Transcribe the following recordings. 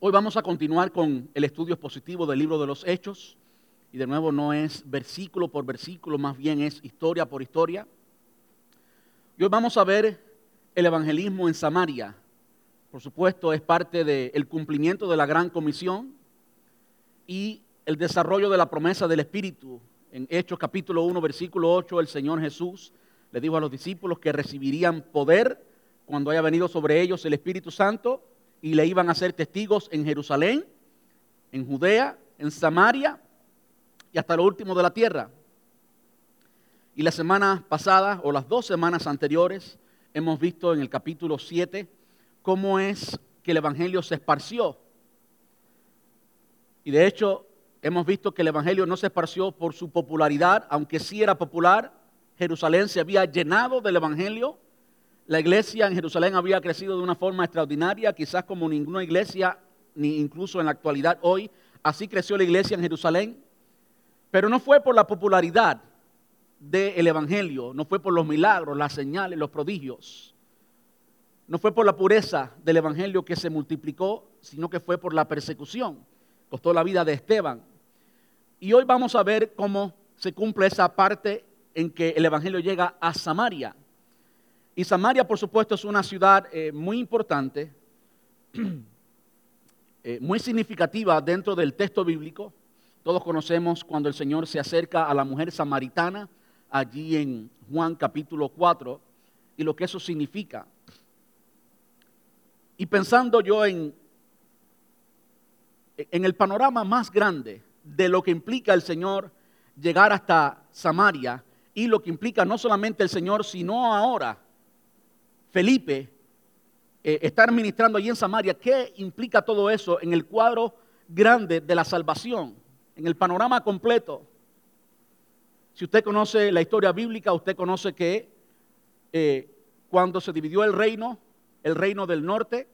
Hoy vamos a continuar con el estudio expositivo del libro de los Hechos. Y de nuevo no es versículo por versículo, más bien es historia por historia. Y hoy vamos a ver el evangelismo en Samaria. Por supuesto, es parte del cumplimiento de la gran comisión y el desarrollo de la promesa del Espíritu. En Hechos capítulo 1, versículo 8, el Señor Jesús le dijo a los discípulos que recibirían poder cuando haya venido sobre ellos el Espíritu Santo y le iban a ser testigos en Jerusalén, en Judea, en Samaria y hasta lo último de la tierra. Y la semana pasada, o las dos semanas anteriores, hemos visto en el capítulo 7 cómo es que el Evangelio se esparció. Y de hecho, hemos visto que el Evangelio no se esparció por su popularidad, aunque sí era popular. Jerusalén se había llenado del Evangelio la iglesia en Jerusalén había crecido de una forma extraordinaria, quizás como ninguna iglesia, ni incluso en la actualidad hoy. Así creció la iglesia en Jerusalén. Pero no fue por la popularidad del Evangelio, no fue por los milagros, las señales, los prodigios. No fue por la pureza del Evangelio que se multiplicó, sino que fue por la persecución. Costó la vida de Esteban. Y hoy vamos a ver cómo se cumple esa parte en que el Evangelio llega a Samaria. Y Samaria, por supuesto, es una ciudad eh, muy importante, eh, muy significativa dentro del texto bíblico. Todos conocemos cuando el Señor se acerca a la mujer samaritana allí en Juan capítulo 4 y lo que eso significa. Y pensando yo en, en el panorama más grande de lo que implica el Señor llegar hasta Samaria y lo que implica no solamente el Señor, sino ahora Felipe eh, estar ministrando allí en Samaria, ¿qué implica todo eso en el cuadro grande de la salvación, en el panorama completo? Si usted conoce la historia bíblica, usted conoce que eh, cuando se dividió el reino, el reino del norte,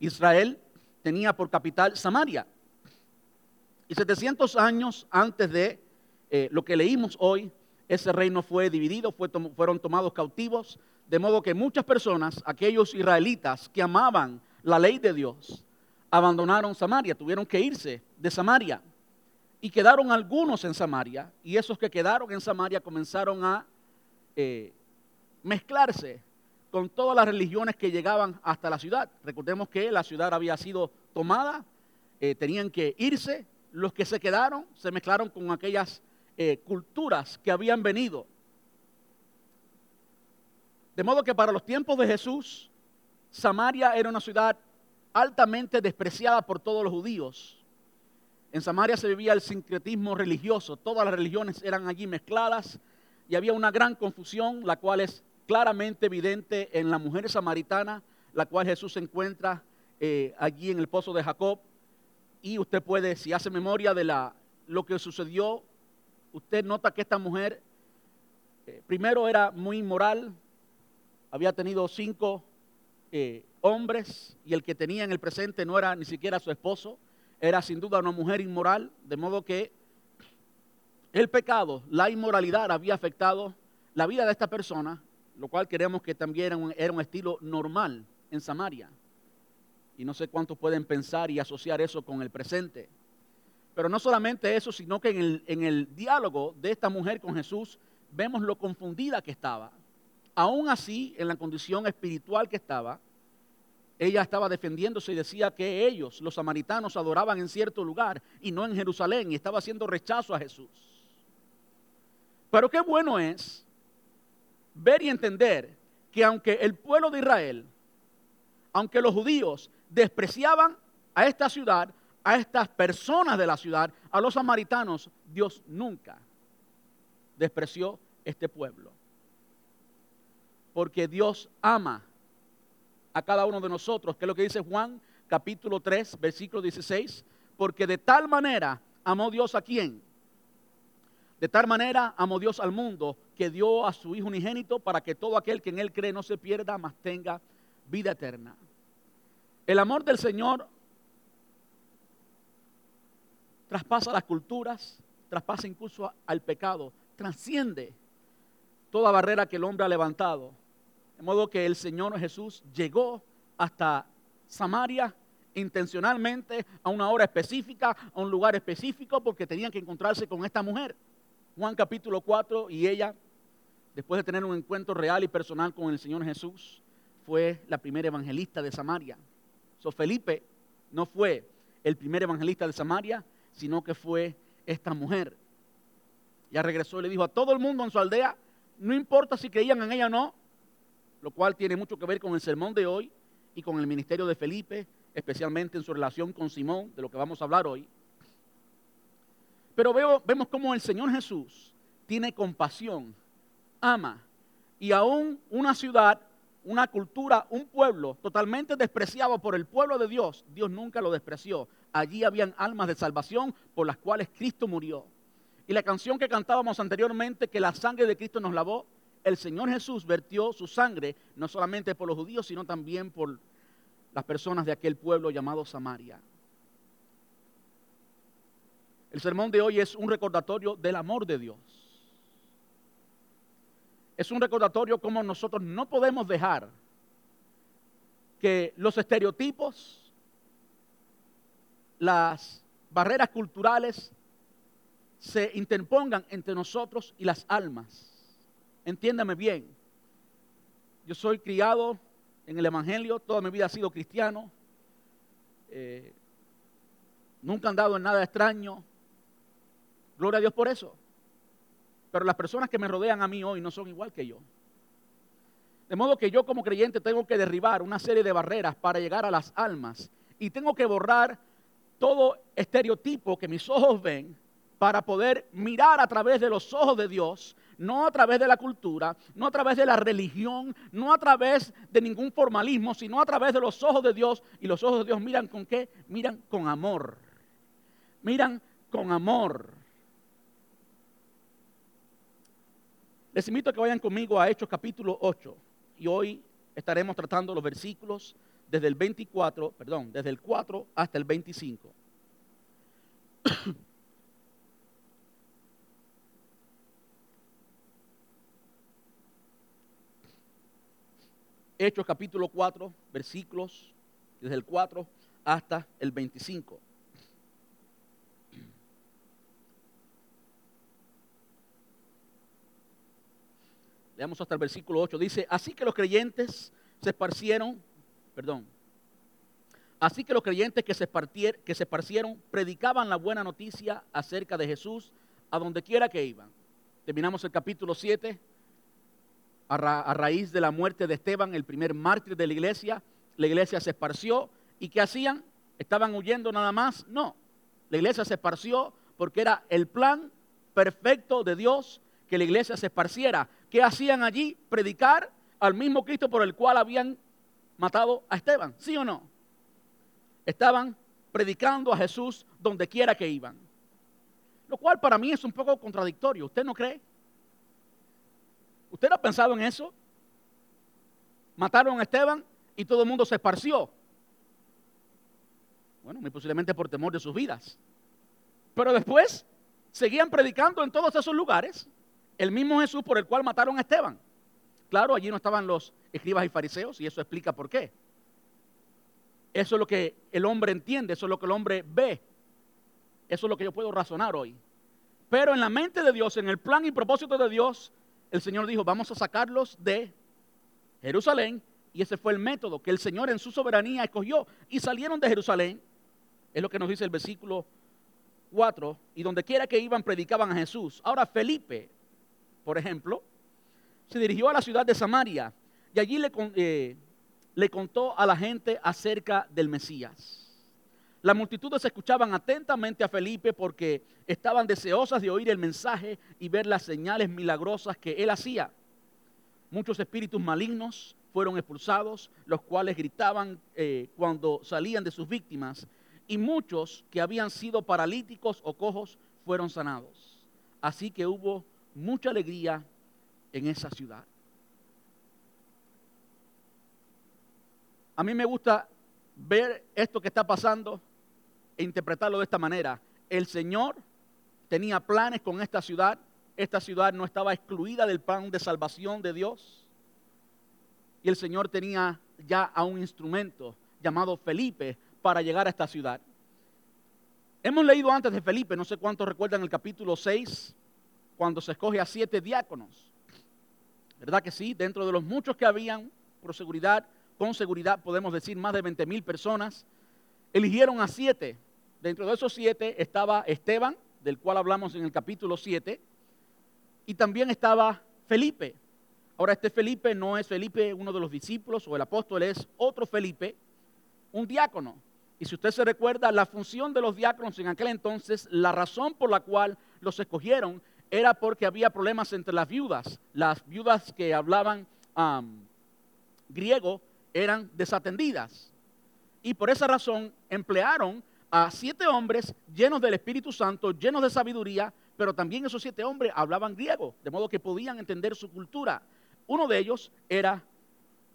Israel tenía por capital Samaria. Y 700 años antes de eh, lo que leímos hoy, ese reino fue dividido, fueron tomados cautivos, de modo que muchas personas, aquellos israelitas que amaban la ley de Dios, abandonaron Samaria, tuvieron que irse de Samaria. Y quedaron algunos en Samaria, y esos que quedaron en Samaria comenzaron a eh, mezclarse con todas las religiones que llegaban hasta la ciudad. Recordemos que la ciudad había sido tomada, eh, tenían que irse, los que se quedaron se mezclaron con aquellas eh, culturas que habían venido de modo que para los tiempos de Jesús, Samaria era una ciudad altamente despreciada por todos los judíos. En Samaria se vivía el sincretismo religioso, todas las religiones eran allí mezcladas y había una gran confusión, la cual es claramente evidente en la mujer samaritana, la cual Jesús encuentra eh, allí en el pozo de Jacob. Y usted puede, si hace memoria de lo que sucedió, usted nota que esta mujer eh, primero era muy inmoral, había tenido cinco eh, hombres y el que tenía en el presente no era ni siquiera su esposo, era sin duda una mujer inmoral, de modo que el pecado, la inmoralidad había afectado la vida de esta persona, lo cual queremos que también era un, estilo normal en Samaria. Y no sé cuántos pueden pensar y asociar eso con el presente. Pero no solamente eso, sino que en el diálogo de esta mujer con Jesús vemos lo confundida que estaba aún así, en la condición espiritual que estaba, ella estaba defendiéndose y decía que ellos, los samaritanos, adoraban en cierto lugar y no en Jerusalén y estaba haciendo rechazo a Jesús. Pero qué bueno es ver y entender que aunque el pueblo de Israel, aunque los judíos despreciaban a esta ciudad, a estas personas de la ciudad, a los samaritanos, Dios nunca despreció este pueblo porque Dios ama a cada uno de nosotros, que es lo que dice Juan capítulo 3, versículo 16, porque de tal manera amó Dios a quién. De tal manera amó Dios al mundo que dio a su Hijo unigénito para que todo aquel que en Él cree no se pierda, mas tenga vida eterna. El amor del Señor traspasa las culturas, traspasa incluso al pecado, trasciende toda barrera que el hombre ha levantado de modo que el Señor Jesús llegó hasta Samaria intencionalmente a una hora específica, a un lugar específico, porque tenían que encontrarse con esta mujer. Juan capítulo 4 y ella, después de tener un encuentro real y personal con el Señor Jesús, fue la primera evangelista de Samaria. So, Felipe no fue el primer evangelista de Samaria, sino que fue esta mujer. Ya regresó y le dijo a todo el mundo en su aldea, no importa si creían en ella o no, lo cual tiene mucho que ver con el sermón de hoy y con el ministerio de Felipe, especialmente en su relación con Simón, de lo que vamos a hablar hoy. Pero veo, vemos cómo el Señor Jesús tiene compasión, ama, y aún una ciudad una cultura, un pueblo totalmente despreciado por el pueblo de Dios, Dios nunca lo despreció. Allí habían almas de salvación por las cuales Cristo murió. Y la canción que cantábamos anteriormente, que la sangre de Cristo nos lavó, el Señor Jesús vertió su sangre no solamente por los judíos, sino también por las personas de aquel pueblo llamado Samaria. El sermón de hoy es un recordatorio del amor de Dios es un recordatorio como nosotros no podemos dejar que los estereotipos, las barreras culturales se interpongan entre nosotros y las almas. Entiéndame bien, yo soy criado en el Evangelio, toda mi vida he sido cristiano, eh, nunca he andado en nada extraño, gloria a Dios por eso. Pero las personas que me rodean a mí hoy no son igual que yo. De modo que yo como creyente tengo que derribar una serie de barreras para llegar a las almas. Y tengo que borrar todo estereotipo que mis ojos ven para poder mirar a través de los ojos de Dios, no a través de la cultura, no a través de la religión, no a través de ningún formalismo, sino a través de los ojos de Dios. Y los ojos de Dios miran con qué? Miran con amor. Miran con amor. Les invito a que vayan conmigo a Hechos capítulo 8 y hoy estaremos tratando los versículos desde el 24, perdón, desde el 4 hasta el 25. Hechos capítulo 4, versículos desde el 4 hasta el 25. Leamos hasta el versículo 8. Dice, así que los creyentes se esparcieron, perdón, así que los creyentes que se, que se esparcieron predicaban la buena noticia acerca de Jesús a donde quiera que iban. Terminamos el capítulo 7 a, raíz de la muerte de Esteban, el primer mártir de la iglesia. La iglesia se esparció y ¿qué hacían? ¿Estaban huyendo nada más? No. La iglesia se esparció porque era el plan perfecto de Dios que la iglesia se esparciera. ¿Qué hacían allí? Predicar al mismo Cristo por el cual habían matado a Esteban, ¿sí o no? Estaban predicando a Jesús donde quiera que iban. Lo cual para mí es un poco contradictorio. ¿Usted no cree? ¿Usted no ha pensado en eso? Mataron a Esteban y todo el mundo se esparció. Bueno, muy posiblemente por temor de sus vidas. Pero después seguían predicando en todos esos lugares el mismo Jesús por el cual mataron a Esteban. Claro, allí no estaban los escribas y fariseos y eso explica por qué. Eso es lo que el hombre entiende, eso es lo que el hombre ve. Eso es lo que yo puedo razonar hoy. Pero en la mente de Dios, en el plan y propósito de Dios, el Señor dijo, vamos a sacarlos de Jerusalén. Y ese fue el método que el Señor en su soberanía escogió. Y salieron de Jerusalén. Es lo que nos dice el versículo 4. Y donde quiera que iban, predicaban a Jesús. Ahora Felipe, por ejemplo, se dirigió a la ciudad de Samaria y allí le, eh, le contó a la gente acerca del Mesías. Las multitudes escuchaban atentamente a Felipe porque estaban deseosas de oír el mensaje y ver las señales milagrosas que él hacía. Muchos espíritus malignos fueron expulsados, los cuales gritaban eh, cuando salían de sus víctimas, y muchos que habían sido paralíticos o cojos fueron sanados. Así que hubo mucha alegría en esa ciudad. A mí me gusta ver esto que está pasando e interpretarlo de esta manera. El Señor tenía planes con esta ciudad. Esta ciudad no estaba excluida del plan de salvación de Dios. Y el Señor tenía ya a un instrumento llamado Felipe para llegar a esta ciudad. Hemos leído antes de Felipe, no sé cuántos recuerdan el capítulo 6, cuando se escoge a siete diáconos. ¿Verdad que sí? Dentro de los muchos que habían, por seguridad, con seguridad podemos decir más de 20 mil personas, eligieron a siete. Dentro de esos siete estaba Esteban, del cual hablamos en el capítulo 7, y también estaba Felipe. Ahora este Felipe no es Felipe, uno de los discípulos o el apóstol, es otro Felipe, un diácono. Y si usted se recuerda, la función de los diáconos en aquel entonces, la razón por la cual los escogieron era porque había problemas entre las viudas. Las viudas que hablaban griego eran desatendidas. Y por esa razón emplearon a siete hombres llenos del Espíritu Santo, llenos de sabiduría, pero también esos siete hombres hablaban griego, de modo que podían entender su cultura. Uno de ellos era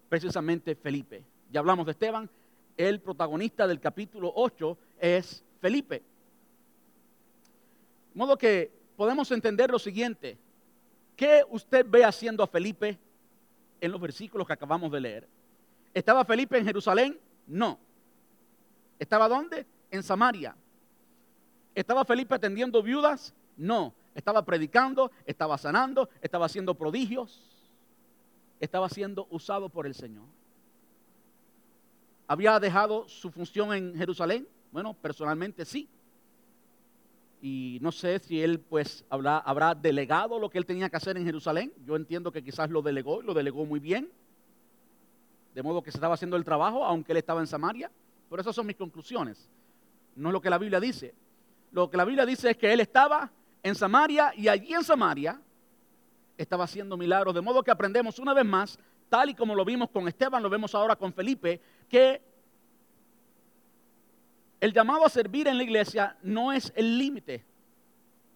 precisamente Felipe. Ya hablamos de Esteban, el protagonista del capítulo 8 es Felipe. De modo que podemos entender lo siguiente. ¿Qué usted ve haciendo a Felipe en los versículos que acabamos de leer? ¿Estaba Felipe en Jerusalén? No. ¿Estaba dónde? En Samaria. ¿Estaba Felipe atendiendo viudas? No. Estaba predicando, estaba sanando, estaba haciendo prodigios, estaba siendo usado por el Señor. ¿Había dejado su función en Jerusalén? Bueno, personalmente sí y no sé si él pues habrá, habrá, delegado lo que él tenía que hacer en Jerusalén. Yo entiendo que quizás lo delegó y lo delegó muy bien, de modo que se estaba haciendo el trabajo aunque él estaba en Samaria. Pero esas son mis conclusiones, no es lo que la Biblia dice. Lo que la Biblia dice es que él estaba en Samaria y allí en Samaria estaba haciendo milagros, de modo que aprendemos una vez más, tal y como lo vimos con Esteban, lo vemos ahora con Felipe, que el llamado a servir en la iglesia no es el límite.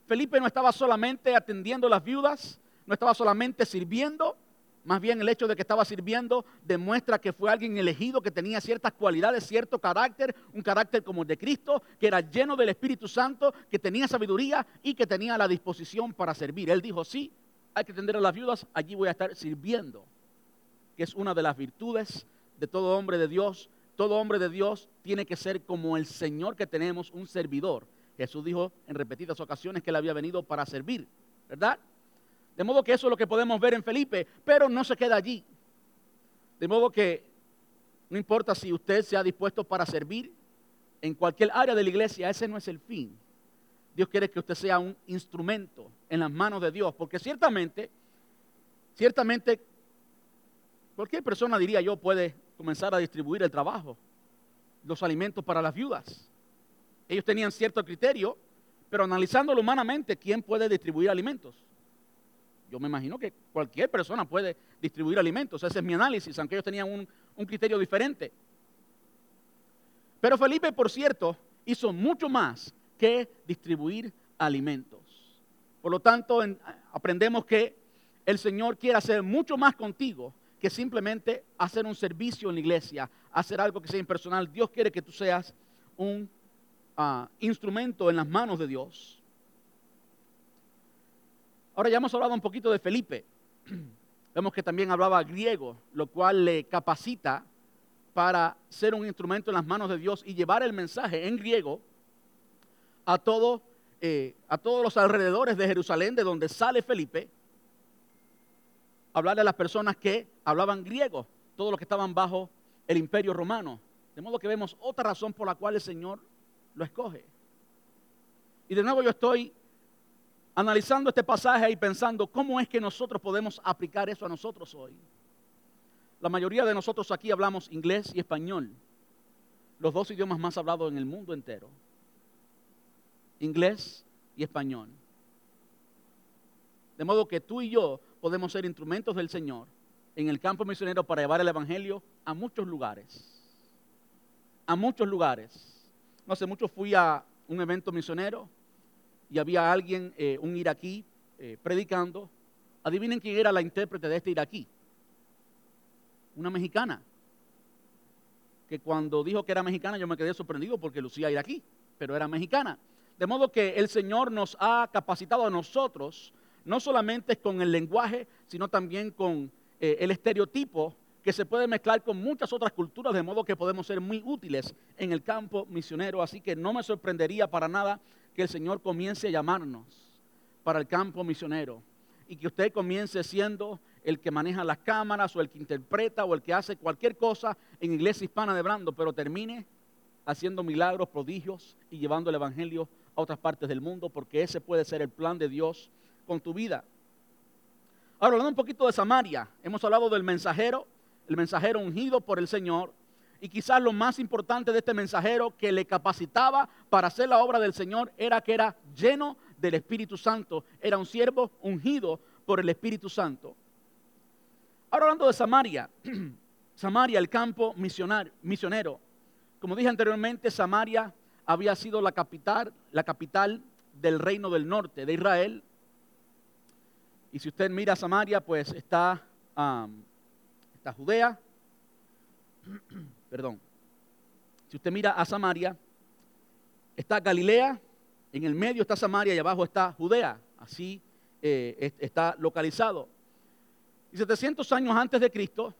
Felipe no estaba solamente atendiendo las viudas, no estaba solamente sirviendo, más bien el hecho de que estaba sirviendo demuestra que fue alguien elegido que tenía ciertas cualidades, cierto carácter, un carácter como el de Cristo, que era lleno del Espíritu Santo, que tenía sabiduría y que tenía la disposición para servir. Él dijo, sí, hay que atender a las viudas, allí voy a estar sirviendo, que es una de las virtudes de todo hombre de Dios todo hombre de Dios tiene que ser como el Señor que tenemos, un servidor. Jesús dijo en repetidas ocasiones que él había venido para servir, ¿verdad? De modo que eso es lo que podemos ver en Felipe, pero no se queda allí. De modo que no importa si usted se ha dispuesto para servir en cualquier área de la iglesia, ese no es el fin. Dios quiere que usted sea un instrumento en las manos de Dios, porque ciertamente, ciertamente, cualquier persona diría yo puede comenzar a distribuir el trabajo, los alimentos para las viudas. Ellos tenían cierto criterio, pero analizándolo humanamente, ¿quién puede distribuir alimentos? Yo me imagino que cualquier persona puede distribuir alimentos. Ese es mi análisis, aunque ellos tenían un, criterio diferente. Pero Felipe, por cierto, hizo mucho más que distribuir alimentos. Por lo tanto, aprendemos que el Señor quiere hacer mucho más contigo que simplemente hacer un servicio en la iglesia, hacer algo que sea impersonal. Dios quiere que tú seas un ah, instrumento en las manos de Dios. Ahora ya hemos hablado un poquito de Felipe. Vemos que también hablaba griego, lo cual le capacita para ser un instrumento en las manos de Dios y llevar el mensaje en griego a, eh, a todos los alrededores de Jerusalén, de donde sale Felipe, hablarle a las personas que hablaban griego, todos los que estaban bajo el imperio romano. De modo que vemos otra razón por la cual el Señor lo escoge. Y de nuevo yo estoy analizando este pasaje y pensando cómo es que nosotros podemos aplicar eso a nosotros hoy. La mayoría de nosotros aquí hablamos inglés y español, los dos idiomas más hablados en el mundo entero. Inglés y español. De modo que tú y yo podemos ser instrumentos del Señor en el campo misionero para llevar el Evangelio a muchos lugares. A muchos lugares. No hace mucho fui a un evento misionero y había alguien, eh, un iraquí, eh, predicando. Adivinen quién era la intérprete de este iraquí. Una mexicana. Que cuando dijo que era mexicana yo me quedé sorprendido porque lucía iraquí, pero era mexicana. De modo que el Señor nos ha capacitado a nosotros no solamente con el lenguaje, sino también con eh, el estereotipo que que se puede mezclar con muchas otras culturas, de modo que podemos ser muy útiles en el campo misionero. Así que no me sorprendería para nada que el Señor comience a llamarnos para el campo misionero y que usted comience siendo el que maneja las cámaras o el que interpreta o el que hace cualquier cosa en Iglesia Hispana de Brando, pero termine haciendo milagros, prodigios y llevando el Evangelio a otras partes del mundo, porque ese puede ser el plan de Dios con tu vida. Ahora, hablando un poquito de Samaria, hemos hablado del mensajero, el mensajero ungido por el Señor, y quizás lo más importante de este mensajero que le capacitaba para hacer la obra del Señor era que era lleno del Espíritu Santo, era un siervo ungido por el Espíritu Santo. Ahora hablando de Samaria, Samaria, el campo misionero. Como dije anteriormente, Samaria había sido la capital, la capital del reino del norte de Israel. Y si usted mira Samaria, pues está, está Judea. Perdón. Si usted mira a Samaria, está Galilea, en el medio está Samaria y abajo está Judea. Así eh, está localizado. Y 700 años antes de Cristo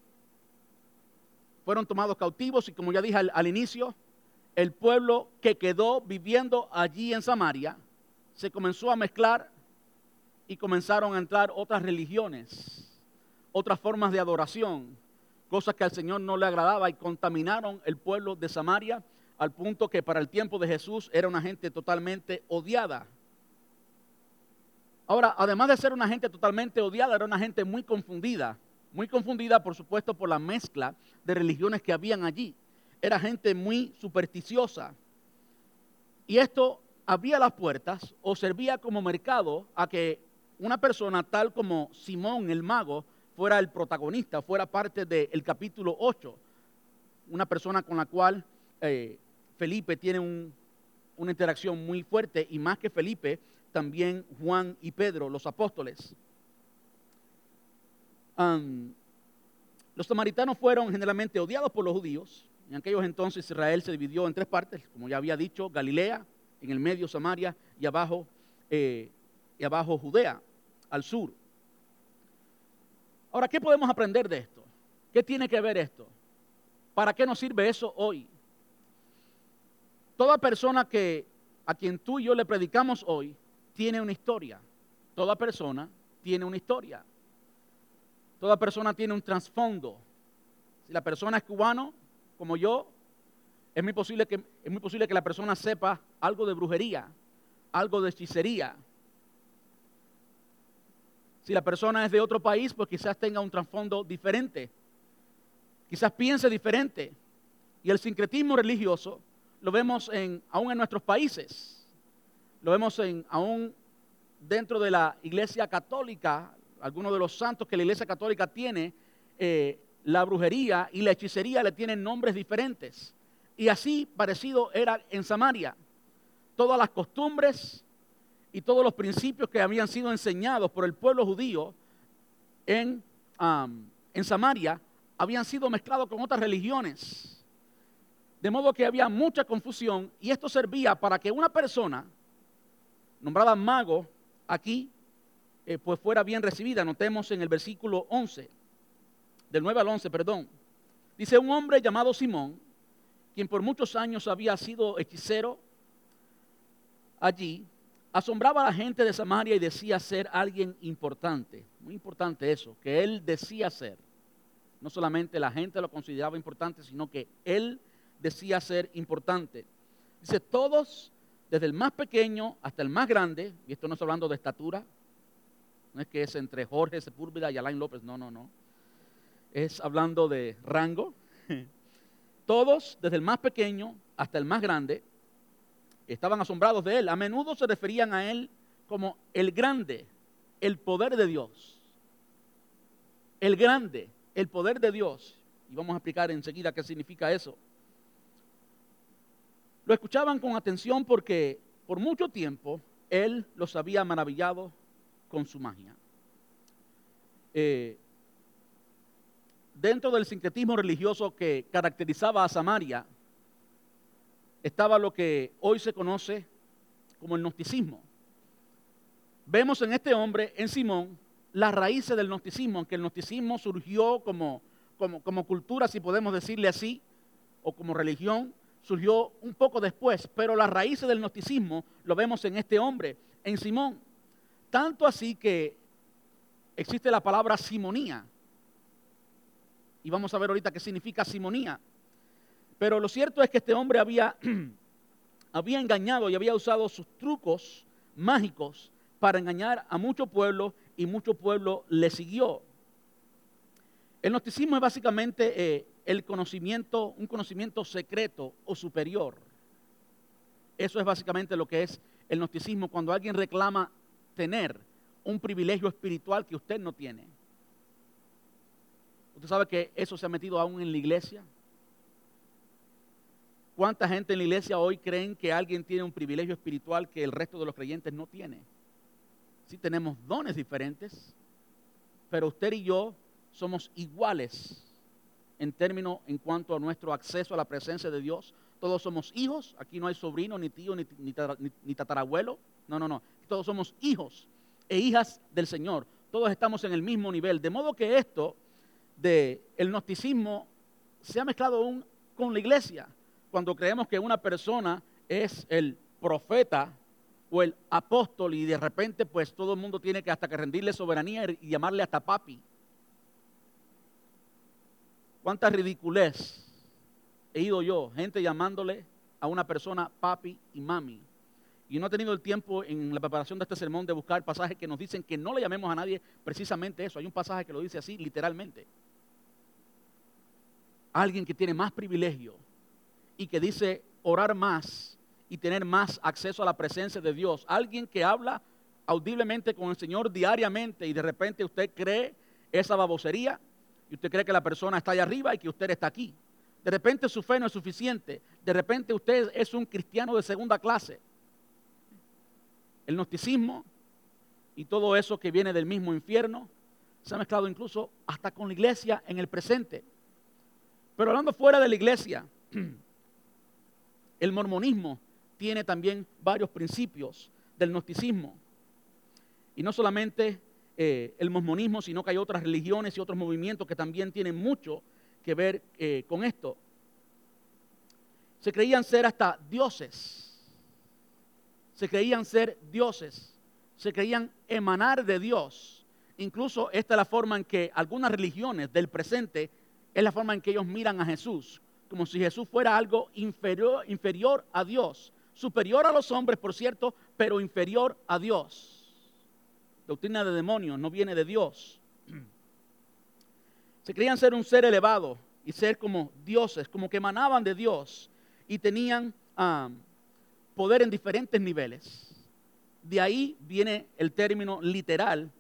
fueron tomados cautivos y como ya dije al, inicio, el pueblo que quedó viviendo allí en Samaria se comenzó a mezclar y comenzaron a entrar otras religiones, otras formas de adoración, cosas que al Señor no le agradaba y contaminaron el pueblo de Samaria al punto que para el tiempo de Jesús era una gente totalmente odiada. Ahora, además de ser una gente totalmente odiada, era una gente muy confundida. Muy confundida, por supuesto, por la mezcla de religiones que habían allí. Era gente muy supersticiosa. Y esto abría las puertas o servía como mercado a que una persona tal como Simón el mago fuera el protagonista, fuera parte del capítulo 8. Una persona con la cual eh, Felipe tiene una interacción muy fuerte y más que Felipe, también Juan y Pedro, los apóstoles. los samaritanos fueron generalmente odiados por los judíos. En aquellos entonces Israel se dividió en tres partes, como ya había dicho, Galilea, en el medio Samaria y abajo, eh, y abajo Judea, al sur. Ahora, ¿qué podemos aprender de esto? ¿Qué tiene que ver esto? ¿Para qué nos sirve eso hoy? Toda persona que a quien tú y yo le predicamos hoy tiene una historia. Toda persona tiene una historia. Toda persona tiene un trasfondo. Si la persona es cubano, como yo, es muy posible que, es muy posible que la persona sepa algo de brujería, algo de hechicería. Si la persona es de otro país, pues quizás tenga un trasfondo diferente. Quizás piense diferente. Y el sincretismo religioso lo vemos en, aún en nuestros países. Lo vemos en, aún dentro de la iglesia católica, algunos de los santos que la iglesia católica tiene, eh, la brujería y la hechicería le tienen nombres diferentes. Y así parecido era en Samaria. Todas las costumbres y todos los principios que habían sido enseñados por el pueblo judío en, en Samaria habían sido mezclados con otras religiones. De modo que había mucha confusión y esto servía para que una persona nombrada mago aquí eh, pues fuera bien recibida. Notemos en el versículo 11, del 9 al 11, perdón. Dice un hombre llamado Simón, quien por muchos años había sido hechicero allí, asombraba a la gente de Samaria y decía ser alguien importante. Muy importante eso, que él decía ser. No solamente la gente lo consideraba importante, sino que él decía ser importante. Dice, todos, desde el más pequeño hasta el más grande, y esto no es hablando de estatura, no es que es entre Jorge Sepúlveda y Alain López, no, no, no. Es hablando de rango. Todos, desde el más pequeño hasta el más grande, estaban asombrados de él. A menudo se referían a él como el grande, el poder de Dios. El grande, el poder de Dios. Y vamos a explicar enseguida qué significa eso. Lo escuchaban con atención porque por mucho tiempo él los había maravillado con su magia. Eh, dentro del sincretismo religioso que caracterizaba a Samaria, estaba lo que hoy se conoce como el gnosticismo. Vemos en este hombre, en Simón, las raíces del gnosticismo, aunque el gnosticismo surgió como como, cultura, si podemos decirle así, o como religión, surgió un poco después, pero las raíces del gnosticismo lo vemos en este hombre, en Simón. Tanto así que existe la palabra simonía. Y vamos a ver ahorita qué significa simonía. Pero lo cierto es que este hombre había, había engañado y había usado sus trucos mágicos para engañar a mucho pueblo y mucho pueblo le siguió. El gnosticismo es básicamente eh, el conocimiento, un conocimiento secreto o superior. Eso es básicamente lo que es el gnosticismo cuando alguien reclama tener un privilegio espiritual que usted no tiene. Usted sabe que eso se ha metido aún en la iglesia. ¿Cuánta gente en la iglesia hoy creen que alguien tiene un privilegio espiritual que el resto de los creyentes no tiene? Sí tenemos dones diferentes, pero usted y yo somos iguales en términos en cuanto a nuestro acceso a la presencia de Dios. Todos somos hijos, aquí no hay sobrino, ni tío, ni, ni, tatarabuelo. No, no, no. Todos somos hijos e hijas del Señor. Todos estamos en el mismo nivel. De modo que esto el gnosticismo se ha mezclado aún con la iglesia. Cuando creemos que una persona es el profeta o el apóstol y de repente pues todo el mundo tiene que hasta que rendirle soberanía y llamarle hasta papi cuánta ridiculez he ido yo, gente llamándole a una persona papi y mami. Y no he tenido el tiempo en la preparación de este sermón de buscar pasajes que nos dicen que no le llamemos a nadie precisamente eso. Hay un pasaje que lo dice así, literalmente. Alguien que tiene más privilegio y que dice orar más y tener más acceso a la presencia de Dios. Alguien que habla audiblemente con el Señor diariamente y de repente usted cree esa babosería y usted cree que la persona está allá arriba y que usted está aquí. De repente su fe no es suficiente. De repente usted es un cristiano de segunda clase. El gnosticismo y todo eso que viene del mismo infierno se ha mezclado incluso hasta con la iglesia en el presente. Pero hablando fuera de la iglesia, el mormonismo tiene también varios principios del gnosticismo. Y no solamente eh, el mormonismo, sino que hay otras religiones y otros movimientos que también tienen mucho que ver eh, con esto. Se creían ser hasta dioses. Se creían ser dioses. Se creían emanar de Dios. Incluso esta es la forma en que algunas religiones del presente es la forma en que ellos miran a Jesús, como si Jesús fuera algo inferior, inferior a Dios, superior a los hombres, por cierto, pero inferior a Dios doctrina de demonios, no viene de Dios. Se creían ser un ser elevado y ser como dioses, como que emanaban de Dios y tenían poder en diferentes niveles. De ahí viene el término literal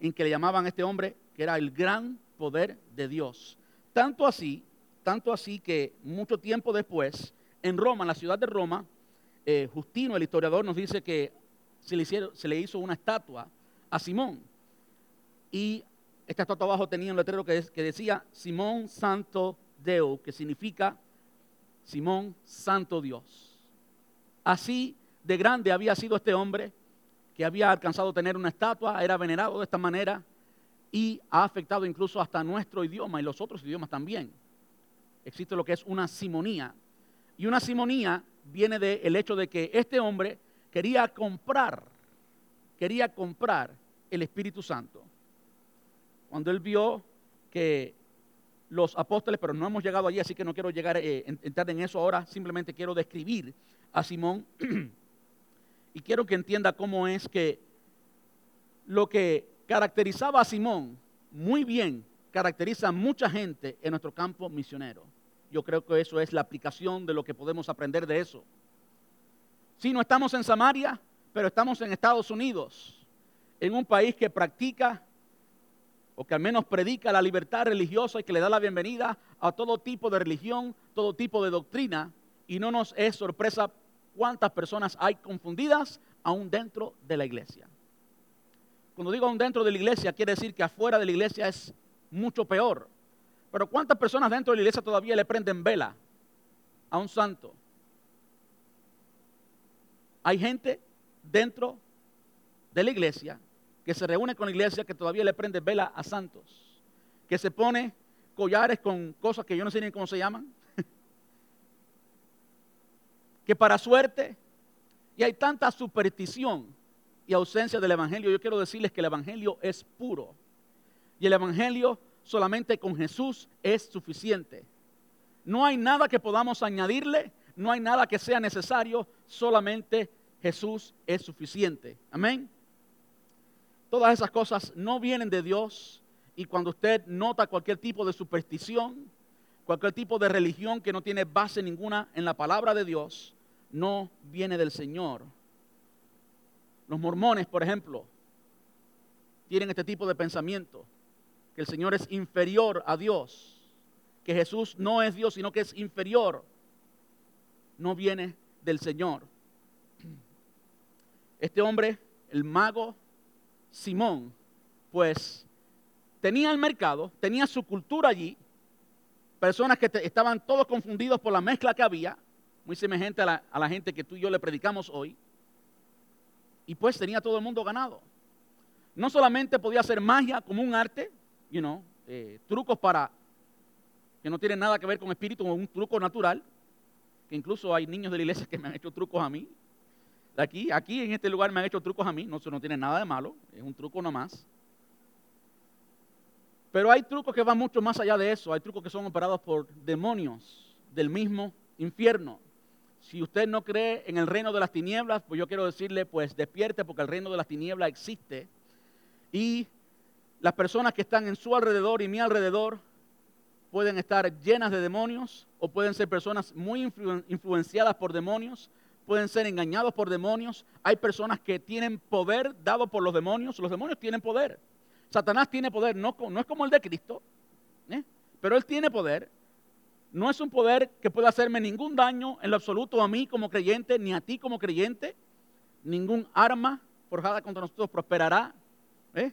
en que le llamaban a este hombre que era el gran poder de Dios. Tanto así, tanto así que mucho tiempo después, en Roma, en la ciudad de Roma, eh, Justino, el historiador, nos dice que se le, hizo una estatua a Simón. Y esta estatua abajo tenía un letrero que, que decía Simón Santo Deo, que significa Simón Santo Dios. Así de grande había sido este hombre que había alcanzado tener una estatua, era venerado de esta manera y ha afectado incluso hasta nuestro idioma y los otros idiomas también. Existe lo que es una simonía. Y una simonía viene del hecho de que este hombre quería comprar, quería comprar el Espíritu Santo. Cuando él vio que los apóstoles, pero no hemos llegado allí, así que no quiero llegar eh, entrar en eso ahora, simplemente quiero describir a Simón y quiero que entienda cómo es que lo que caracterizaba a Simón muy bien caracteriza a mucha gente en nuestro campo misionero. Yo creo que eso es la aplicación de lo que podemos aprender de eso. Si no estamos en Samaria, pero estamos en Estados Unidos en un país que practica o que al menos predica la libertad religiosa y que le da la bienvenida a todo tipo de religión, todo tipo de doctrina, y no nos es sorpresa cuántas personas hay confundidas aún dentro de la iglesia. Cuando digo aún dentro de la iglesia, quiere decir que afuera de la iglesia es mucho peor. Pero ¿cuántas personas dentro de la iglesia todavía le prenden vela a un santo? Hay gente dentro de la iglesia que se reúne con la iglesia, que todavía le prende vela a santos, que se pone collares con cosas que yo no sé ni cómo se llaman. que para suerte, y hay tanta superstición y ausencia del Evangelio, yo quiero decirles que el Evangelio es puro. Y el Evangelio solamente con Jesús es suficiente. No hay nada que podamos añadirle, no hay nada que sea necesario, solamente Jesús es suficiente. Amén. Todas esas cosas no vienen de Dios y cuando usted nota cualquier tipo de superstición, cualquier tipo de religión que no tiene base ninguna en la palabra de Dios, no viene del Señor. Los mormones, por ejemplo, tienen este tipo de pensamiento, que el Señor es inferior a Dios, que Jesús no es Dios, sino que es inferior. No viene del Señor. Este hombre, el mago Simón, pues tenía el mercado, tenía su cultura allí, personas que estaban todos confundidos por la mezcla que había, muy semejante a la, a la, gente que tú y yo le predicamos hoy, y pues tenía todo el mundo ganado. No solamente podía hacer magia como un arte, you know, eh, trucos para que no tienen nada que ver con espíritu, como un truco natural, que incluso hay niños de la iglesia que me han hecho trucos a mí, de aquí, aquí en este lugar me han hecho trucos a mí, no, eso no tiene nada de malo, es un truco nomás. Pero hay trucos que van mucho más allá de eso, hay trucos que son operados por demonios del mismo infierno. Si usted no cree en el reino de las tinieblas, pues yo quiero decirle, pues despierte porque el reino de las tinieblas existe. Y las personas que están en su alrededor y mi alrededor pueden estar llenas de demonios o pueden ser personas muy influenciadas por demonios pueden ser engañados por demonios. Hay personas que tienen poder dado por los demonios. Los demonios tienen poder. Satanás tiene poder, no, no es como el de Cristo, ¿eh? pero él tiene poder. No es un poder que pueda hacerme ningún daño en lo absoluto a mí como creyente, ni a ti como creyente. Ningún arma forjada contra nosotros prosperará. ¿eh?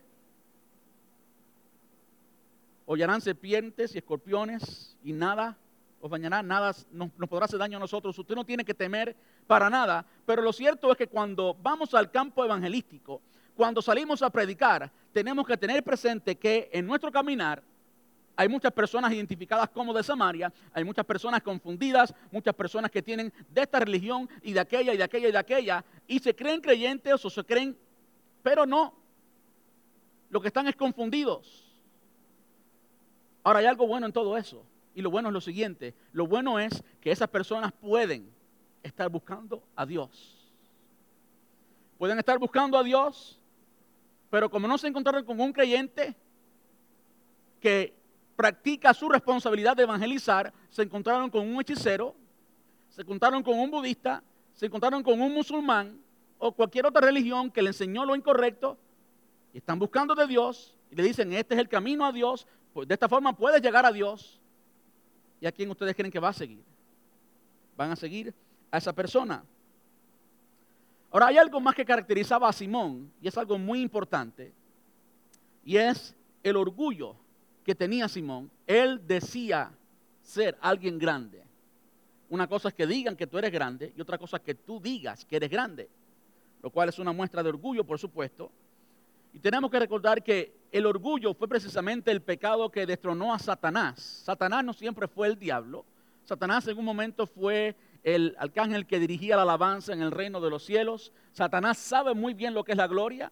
Hollarán serpientes y escorpiones y nada os dañará, nada nos, nos, podrá hacer daño a nosotros. Usted no tiene que temer para nada, pero lo cierto es que cuando vamos al campo evangelístico, cuando salimos a predicar, tenemos que tener presente que en nuestro caminar hay muchas personas identificadas como de Samaria, hay muchas personas confundidas, muchas personas que tienen de esta religión y de aquella y de aquella y de aquella, y se creen creyentes o se creen, pero no. Lo que están es confundidos. Ahora hay algo bueno en todo eso. Y lo bueno es lo siguiente, lo bueno es que esas personas pueden estar buscando a Dios. Pueden estar buscando a Dios, pero como no se encontraron con un creyente que practica su responsabilidad de evangelizar, se encontraron con un hechicero, se encontraron con un budista, se encontraron con un musulmán o cualquier otra religión que le enseñó lo incorrecto y están buscando de Dios y le dicen, este es el camino a Dios, de esta forma puedes llegar a Dios. ¿Y a quién ustedes creen que va a seguir? Van a seguir a esa persona. Ahora, hay algo más que caracterizaba a Simón, y es algo muy importante, y es el orgullo que tenía Simón. Él decía ser alguien grande. Una cosa es que digan que tú eres grande y otra cosa es que tú digas que eres grande, lo cual es una muestra de orgullo, por supuesto. Y tenemos que recordar que el orgullo fue precisamente el pecado que destronó a Satanás. Satanás no siempre fue el diablo. Satanás en un momento fue el arcángel que dirigía la alabanza en el reino de los cielos. Satanás sabe muy bien lo que es la gloria.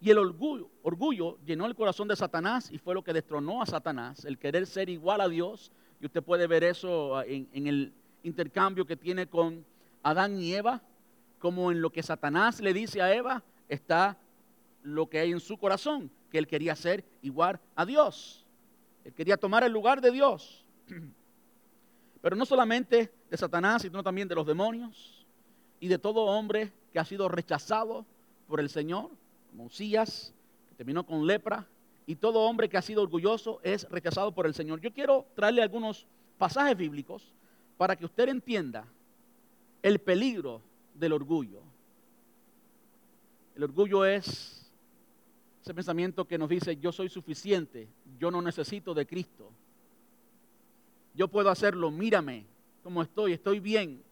Y el orgullo, llenó el corazón de Satanás y fue lo que destronó a Satanás, el querer ser igual a Dios. Y usted puede ver eso en, en el intercambio que tiene con Adán y Eva, como en lo que Satanás le dice a Eva está lo que hay en su corazón, que él quería ser igual a Dios. Él quería tomar el lugar de Dios. Pero no solamente de Satanás, sino también de los demonios y de todo hombre que ha sido rechazado por el Señor, como Usías, que terminó con lepra, y todo hombre que ha sido orgulloso es rechazado por el Señor. Yo quiero traerle algunos pasajes bíblicos para que usted entienda el peligro del orgullo. El orgullo es ese pensamiento que nos dice, yo soy suficiente, yo no necesito de Cristo. Yo puedo hacerlo, mírame cómo estoy, estoy bien.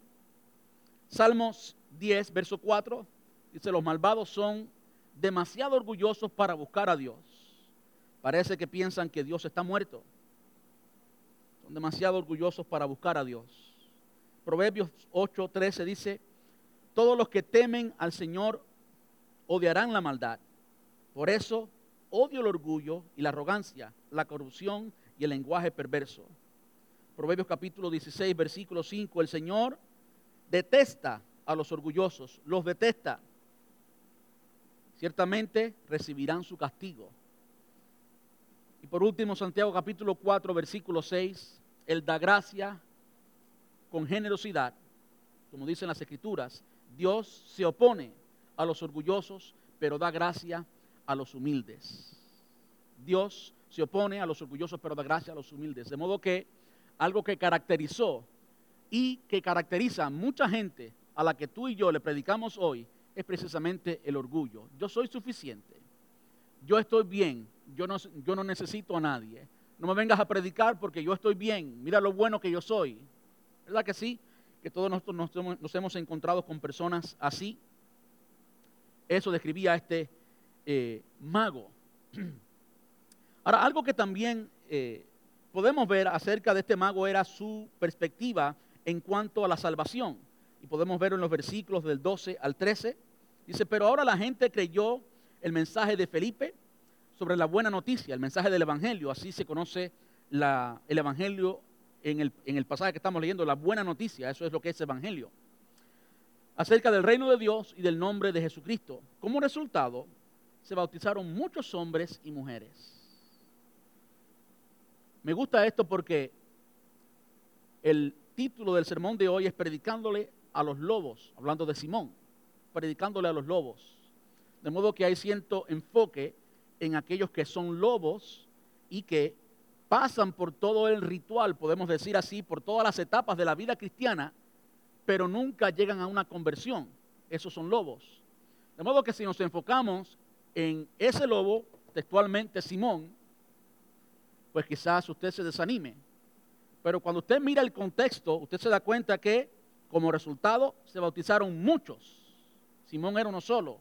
Salmos 10, verso 4, dice, los malvados son demasiado orgullosos para buscar a Dios. Parece que piensan que Dios está muerto. Son demasiado orgullosos para buscar a Dios. Proverbios 8:13 dice, todos los que temen al Señor odiarán la maldad. Por eso odio el orgullo y la arrogancia, la corrupción y el lenguaje perverso. Proverbios capítulo 16, versículo 5, el Señor detesta a los orgullosos, los detesta. Ciertamente recibirán su castigo. Y por último, Santiago capítulo 4, versículo 6, Él da gracia con generosidad, como dicen las escrituras. Dios se opone a los orgullosos, pero da gracia a los humildes. Dios se opone a los orgullosos, pero da gracia a los humildes. De modo que algo que caracterizó y que caracteriza a mucha gente a la que tú y yo le predicamos hoy es precisamente el orgullo. Yo soy suficiente. Yo estoy bien. Yo no, yo no necesito a nadie. No me vengas a predicar porque yo estoy bien. Mira lo bueno que yo soy. ¿Verdad que sí? Que todos nosotros nos, nos hemos encontrado con personas así. Eso describía este eh, mago. Ahora, algo que también eh, podemos ver acerca de este mago era su perspectiva en cuanto a la salvación. Y podemos ver en los versículos del 12 al 13. Dice, pero ahora la gente creyó el mensaje de Felipe sobre la buena noticia, el mensaje del Evangelio. Así se conoce el Evangelio en el, en el pasaje que estamos leyendo, la buena noticia. Eso es lo que es Evangelio acerca del reino de Dios y del nombre de Jesucristo. Como resultado, se bautizaron muchos hombres y mujeres. Me gusta esto porque el título del sermón de hoy es Predicándole a los lobos, hablando de Simón, predicándole a los lobos. De modo que hay cierto enfoque en aquellos que son lobos y que pasan por todo el ritual, podemos decir así, por todas las etapas de la vida cristiana pero nunca llegan a una conversión. Esos son lobos. De modo que si nos enfocamos en ese lobo, textualmente Simón, pues quizás usted se desanime. Pero cuando usted mira el contexto, usted se da cuenta que como resultado se bautizaron muchos. Simón era uno solo,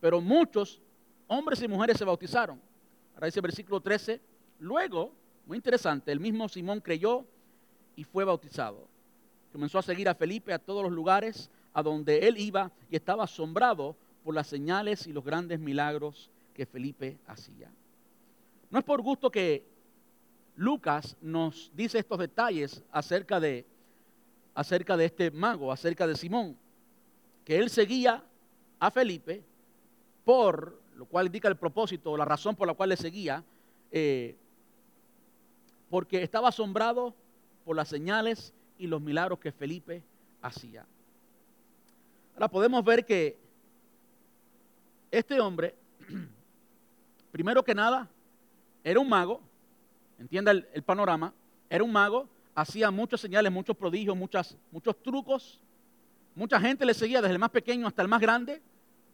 pero muchos hombres y mujeres se bautizaron. Ahora dice el versículo 13, luego, muy interesante, el mismo Simón creyó y fue bautizado comenzó a seguir a Felipe a todos los lugares a donde él iba y estaba asombrado por las señales y los grandes milagros que Felipe hacía. No es por gusto que Lucas nos dice estos detalles acerca de, acerca de este mago, acerca de Simón, que él seguía a Felipe por, lo cual indica el propósito, la razón por la cual le seguía, eh, porque estaba asombrado por las señales y los milagros que Felipe hacía. Ahora podemos ver que este hombre, primero que nada, era un mago, entienda el, panorama, era un mago, hacía muchas señales, muchos prodigios, muchas, muchos trucos, mucha gente le seguía desde el más pequeño hasta el más grande,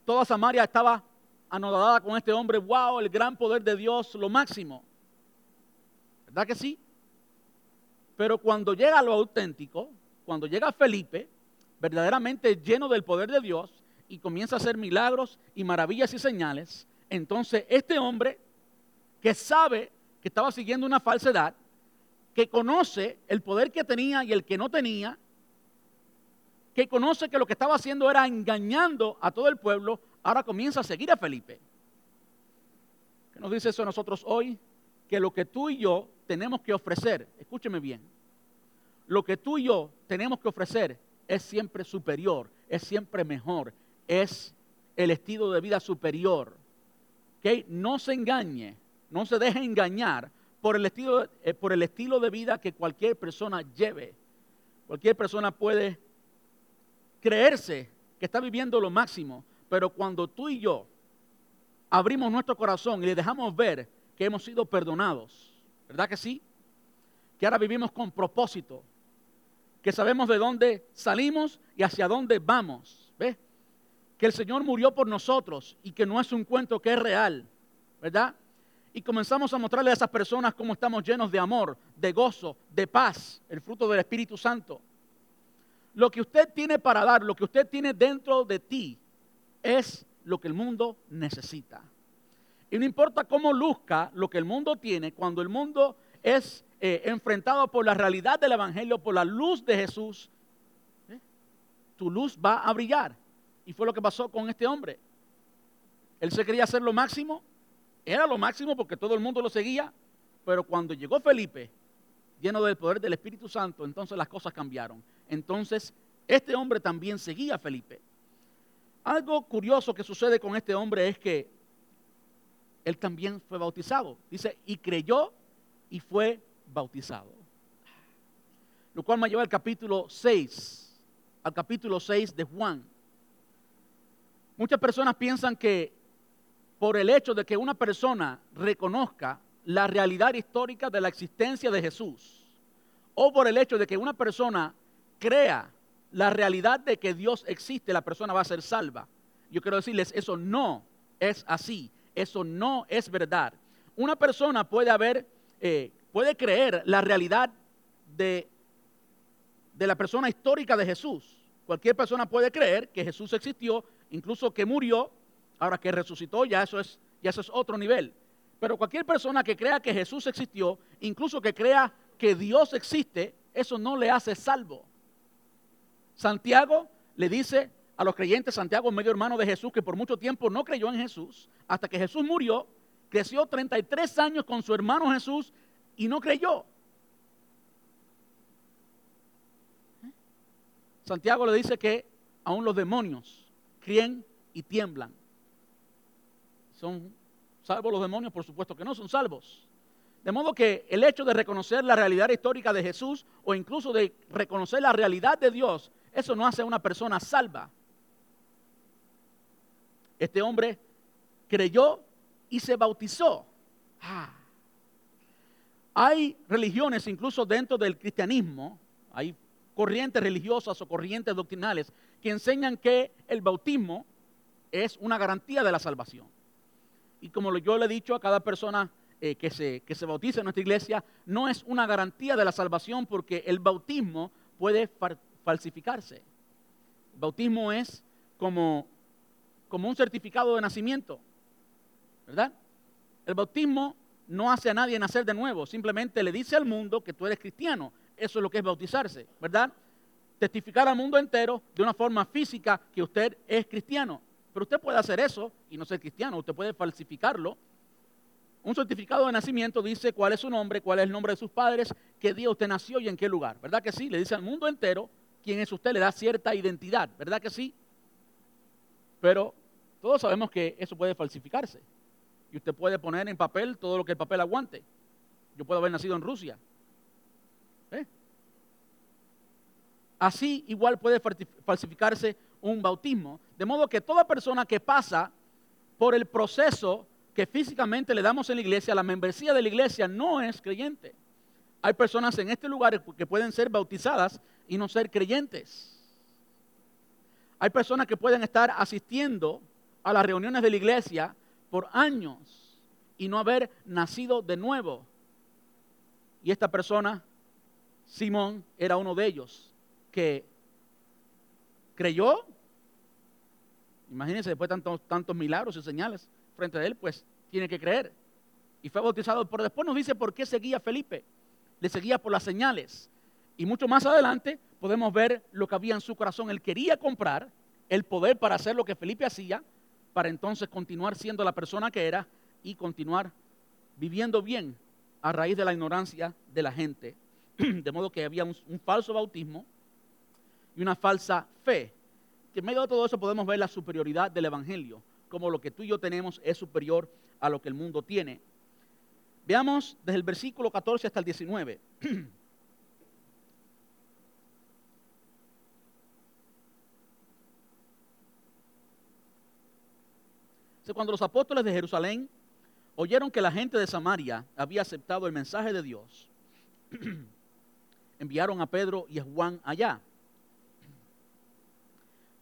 toda Samaria estaba anodada con este hombre, wow, el gran poder de Dios, lo máximo. ¿Verdad que sí? Pero cuando llega lo auténtico, cuando llega Felipe, verdaderamente lleno del poder de Dios, y comienza a hacer milagros y maravillas y señales, entonces este hombre que sabe que estaba siguiendo una falsedad, que conoce el poder que tenía y el que no tenía, que conoce que lo que estaba haciendo era engañando a todo el pueblo, ahora comienza a seguir a Felipe. ¿Qué nos dice eso a nosotros hoy? Que lo que tú y yo tenemos que ofrecer, escúcheme bien, lo que tú y yo tenemos que ofrecer es siempre superior, es siempre mejor, es el estilo de vida superior. que No se engañe, no se deje engañar por el, estilo, eh, por el estilo de vida que cualquier persona lleve. Cualquier persona puede creerse que está viviendo lo máximo, pero cuando tú y yo abrimos nuestro corazón y le dejamos ver que hemos sido perdonados, ¿Verdad que sí? Que ahora vivimos con propósito, que sabemos de dónde salimos y hacia dónde vamos. Que el Señor murió por nosotros y que no es un cuento que es real, ¿verdad? Y comenzamos a mostrarle a esas personas cómo estamos llenos de amor, de gozo, de paz, el fruto del Espíritu Santo. Lo que usted tiene para dar, lo que usted tiene dentro de ti, es lo que el mundo necesita. Y no importa cómo luzca lo que el mundo tiene, cuando el mundo es eh, enfrentado por la realidad del Evangelio, por la luz de Jesús, ¿eh? tu luz va a brillar. Y fue lo que pasó con este hombre. Él se quería hacer lo máximo, era lo máximo porque todo el mundo lo seguía, pero cuando llegó Felipe, lleno del poder del Espíritu Santo, entonces las cosas cambiaron. Entonces, este hombre también seguía a Felipe. Algo curioso que sucede con este hombre es que él también fue bautizado. Dice, y creyó y fue bautizado. Lo cual me lleva al capítulo 6, al capítulo 6 de Juan. Muchas personas piensan que por el hecho de que una persona reconozca la realidad histórica de la existencia de Jesús, o por el hecho de que una persona crea la realidad de que Dios existe, la persona va a ser salva. Yo quiero decirles, eso no es así, eso no es verdad. Una persona puede haber, eh, puede creer la realidad de, de la persona histórica de Jesús. Cualquier persona puede creer que Jesús existió, incluso que murió, ahora que resucitó, ya eso es, ya eso es otro nivel. Pero cualquier persona que crea que Jesús existió, incluso que crea que Dios existe, eso no le hace salvo. Santiago le dice a los creyentes, Santiago, medio hermano de Jesús, que por mucho tiempo no creyó en Jesús, hasta que Jesús murió, creció 33 años con su hermano Jesús y no creyó. Santiago le dice que aún los demonios creen y tiemblan. ¿Son salvos los demonios? Por supuesto que no, son salvos. De modo que el hecho de reconocer la realidad histórica de Jesús o incluso de reconocer la realidad de Dios, eso no hace a una persona salva. Este hombre creyó y se bautizó. Ah. Hay religiones, incluso dentro del cristianismo, hay corrientes religiosas o corrientes doctrinales que enseñan que el bautismo es una garantía de la salvación. Y como yo le he dicho a cada persona eh, que, se, que se bautiza en nuestra iglesia, no es una garantía de la salvación porque el bautismo puede falsificarse. El bautismo es como, como un certificado de nacimiento, ¿verdad? El bautismo no hace a nadie nacer de nuevo, simplemente le dice al mundo que tú eres cristiano. Eso es lo que es bautizarse, ¿verdad? Testificar al mundo entero de una forma física que usted es cristiano. Pero usted puede hacer eso y no ser cristiano, usted puede falsificarlo. Un certificado de nacimiento dice cuál es su nombre, cuál es el nombre de sus padres, qué día usted nació y en qué lugar. ¿Verdad que sí? Le dice al mundo entero quién es usted, le da cierta identidad. ¿Verdad que sí? Pero todos sabemos que eso puede falsificarse. Y usted puede poner en papel todo lo que el papel aguante. Yo puedo haber nacido en Rusia. ¿Eh? Así igual puede falsificarse un bautismo. De modo que toda persona que pasa por el proceso que físicamente le damos en la iglesia, la membresía de la iglesia no es creyente. Hay personas en este lugar que pueden ser bautizadas y no ser creyentes. Hay personas que pueden estar asistiendo a las reuniones de la iglesia por años y no haber nacido de nuevo. Y esta persona, Simón, era uno de ellos que creyó Imagínense, después de tantos, tantos milagros y señales frente a él, pues tiene que creer. Y fue bautizado, pero después nos dice por qué seguía Felipe. Le seguía por las señales. Y mucho más adelante podemos ver lo que había en su corazón. Él quería comprar el poder para hacer lo que Felipe hacía, para entonces continuar siendo la persona que era y continuar viviendo bien a raíz de la ignorancia de la gente. De modo que había un, un falso bautismo y una falsa fe que en medio de todo eso podemos ver la superioridad del Evangelio, como lo que tú y yo tenemos es superior a lo que el mundo tiene. Veamos desde el versículo 14 hasta el 19. Cuando los apóstoles de Jerusalén oyeron que la gente de Samaria había aceptado el mensaje de Dios, enviaron a Pedro y a Juan allá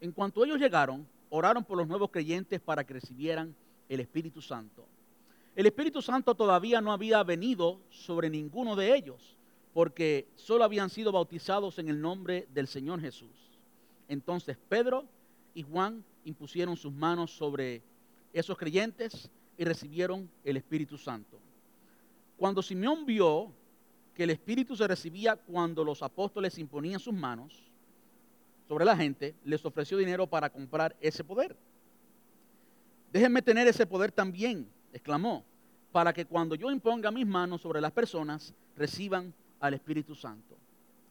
en cuanto ellos llegaron, oraron por los nuevos creyentes para que recibieran el Espíritu Santo. El Espíritu Santo todavía no había venido sobre ninguno de ellos, porque solo habían sido bautizados en el nombre del Señor Jesús. Entonces Pedro y Juan impusieron sus manos sobre esos creyentes y recibieron el Espíritu Santo. Cuando Simeón vio que el Espíritu se recibía cuando los apóstoles imponían sus manos sobre la gente, les ofreció dinero para comprar ese poder. Déjenme tener ese poder también, exclamó, para que cuando yo imponga mis manos sobre las personas, reciban al Espíritu Santo.